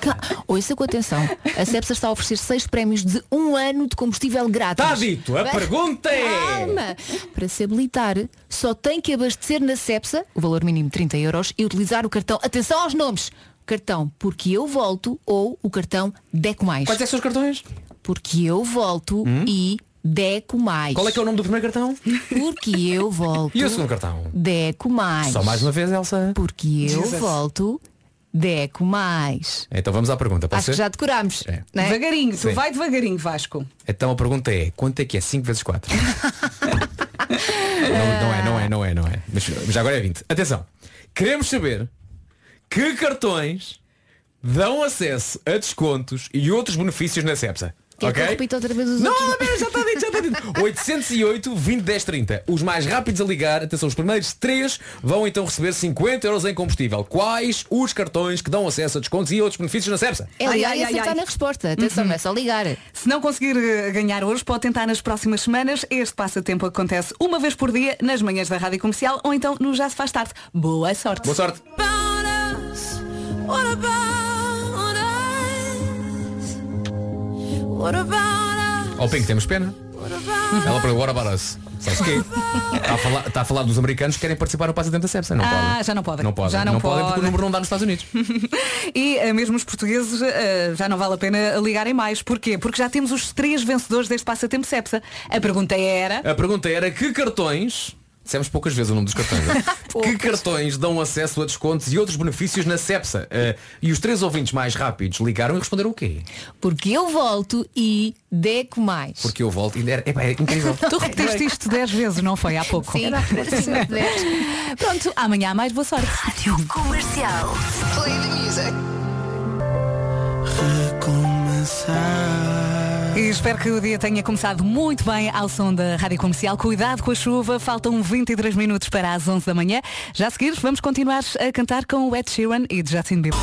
[SPEAKER 4] Cal- Ouça com atenção. A Cepsa está a oferecer seis prémios de um ano de combustível grátis.
[SPEAKER 8] Está dito, a pergunta é.
[SPEAKER 4] Calma. Para se habilitar, só tem que abastecer na Cepsa, o valor mínimo 30 euros, e utilizar o cartão. Atenção aos nomes. Cartão Porque Eu Volto ou o cartão Deco Mais.
[SPEAKER 8] Quais é que são os cartões?
[SPEAKER 4] Porque Eu Volto e Deco Mais.
[SPEAKER 8] Qual é que é o nome do primeiro cartão?
[SPEAKER 4] Porque Eu Volto.
[SPEAKER 8] E o segundo cartão?
[SPEAKER 4] Deco Mais.
[SPEAKER 8] Só mais uma vez, Elsa.
[SPEAKER 4] Porque eu
[SPEAKER 8] Jesus.
[SPEAKER 4] volto, Deco Mais.
[SPEAKER 8] Então vamos à pergunta, pode
[SPEAKER 4] Acho que
[SPEAKER 8] ser?
[SPEAKER 4] já decorámos.
[SPEAKER 8] É.
[SPEAKER 4] né?
[SPEAKER 1] Devagarinho, tu
[SPEAKER 8] Sim.
[SPEAKER 1] vai devagarinho, Vasco.
[SPEAKER 8] Então a pergunta é, quanto é que é 5 vezes 4? não, não é, não é, não é, não é. Mas já agora é 20. Atenção. Queremos saber que cartões dão acesso a descontos e outros benefícios na Cepsa.
[SPEAKER 4] Quer que
[SPEAKER 8] ok?
[SPEAKER 4] eu repita outra vez os
[SPEAKER 8] Não,
[SPEAKER 4] outros?
[SPEAKER 8] não, já está dito, já está dito. 808 20 10 30. Os mais rápidos a ligar, atenção, os primeiros três vão então receber 50 euros em combustível. Quais os cartões que dão acesso a descontos e outros benefícios na Cepsa?
[SPEAKER 4] É ligar
[SPEAKER 1] Ai,
[SPEAKER 4] e
[SPEAKER 1] ai, ai,
[SPEAKER 4] acertar
[SPEAKER 1] ai.
[SPEAKER 4] na resposta. Atenção, não é só ligar.
[SPEAKER 1] Se não conseguir eh, ganhar hoje, pode tentar nas próximas semanas. Este passatempo acontece uma vez por dia nas manhãs da Rádio Comercial ou então no Já se faz tarde. Boa sorte.
[SPEAKER 8] Boa sorte. Ó Pink, temos pena. Ela para agora para us. Sabes o quê? Está a, falar, está a falar dos americanos que querem participar no passatempo da Cepsa. Não
[SPEAKER 1] Ah,
[SPEAKER 8] podem.
[SPEAKER 1] já não podem.
[SPEAKER 8] Não podem.
[SPEAKER 1] Já não
[SPEAKER 8] podem porque o número não dá nos Estados Unidos.
[SPEAKER 1] E eh, mesmo os portugueses eh, já não vale a pena ligarem mais. Porquê? Porque já temos os três vencedores deste passatempo Cepsa. A pergunta era.
[SPEAKER 8] A pergunta era que cartões Dissemos poucas vezes o nome dos cartões. é? que cartões dão acesso a descontos e outros benefícios na CEPSA? Eh, e os três ouvintes mais rápidos ligaram e responderam o quê?
[SPEAKER 4] Porque eu volto e deco mais.
[SPEAKER 8] Porque eu volto e epá, é incrível.
[SPEAKER 1] Tu repetiste isto 10 vezes, não foi? Há pouco.
[SPEAKER 4] Sim, sim, dez.
[SPEAKER 1] Pronto, amanhã há mais boa sorte.
[SPEAKER 11] Rádio Comercial. Play the music.
[SPEAKER 1] E espero que o dia tenha começado muito bem ao som da Rádio Comercial. Cuidado com a chuva, faltam 23 minutos para as 11 da manhã. Já a seguir, vamos continuar a cantar com o Ed Sheeran e Justin Bieber.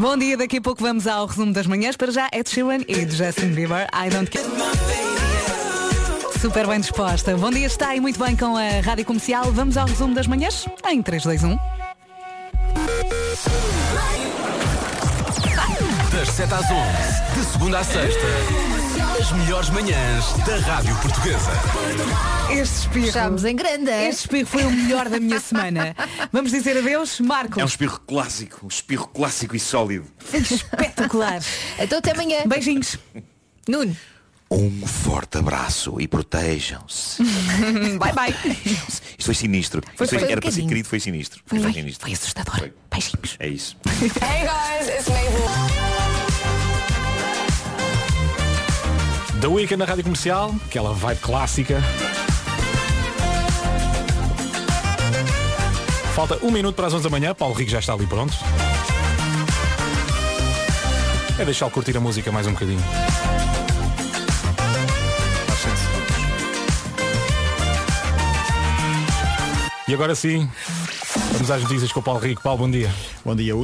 [SPEAKER 1] Bom dia, daqui a pouco vamos ao resumo das manhãs. Para já, Ed Sheeran e Justin Bieber. I don't care. Super bem disposta. Bom dia, está aí muito bem com a Rádio Comercial. Vamos ao resumo das manhãs em 3, 2, 1.
[SPEAKER 12] 7 às 11, de segunda à sexta, as melhores manhãs da Rádio Portuguesa.
[SPEAKER 1] Este espirro.
[SPEAKER 4] Estamos em grande.
[SPEAKER 1] Este espirro foi o melhor da minha semana. Vamos dizer adeus, Marco.
[SPEAKER 17] É um espirro clássico, um espirro clássico e sólido.
[SPEAKER 1] Espetacular.
[SPEAKER 4] Então até amanhã.
[SPEAKER 1] Beijinhos.
[SPEAKER 4] Nuno.
[SPEAKER 17] Um forte abraço e protejam-se.
[SPEAKER 1] bye bye.
[SPEAKER 17] Isto foi sinistro.
[SPEAKER 1] Foi-
[SPEAKER 17] Isto
[SPEAKER 1] foi um
[SPEAKER 17] era para ser querido, foi sinistro.
[SPEAKER 1] Foi,
[SPEAKER 17] Foi,
[SPEAKER 1] foi,
[SPEAKER 17] sinistro.
[SPEAKER 1] foi assustador. Beijinhos.
[SPEAKER 17] É isso.
[SPEAKER 11] Hey guys, it's Mabel.
[SPEAKER 21] Da Weekend na Rádio Comercial, aquela vibe clássica. Falta um minuto para as 11 da manhã, Paulo Rico já está ali pronto. É deixá-lo curtir a música mais um bocadinho. E agora sim, vamos às notícias com o Paulo Rico. Paulo, bom dia.
[SPEAKER 13] Bom dia.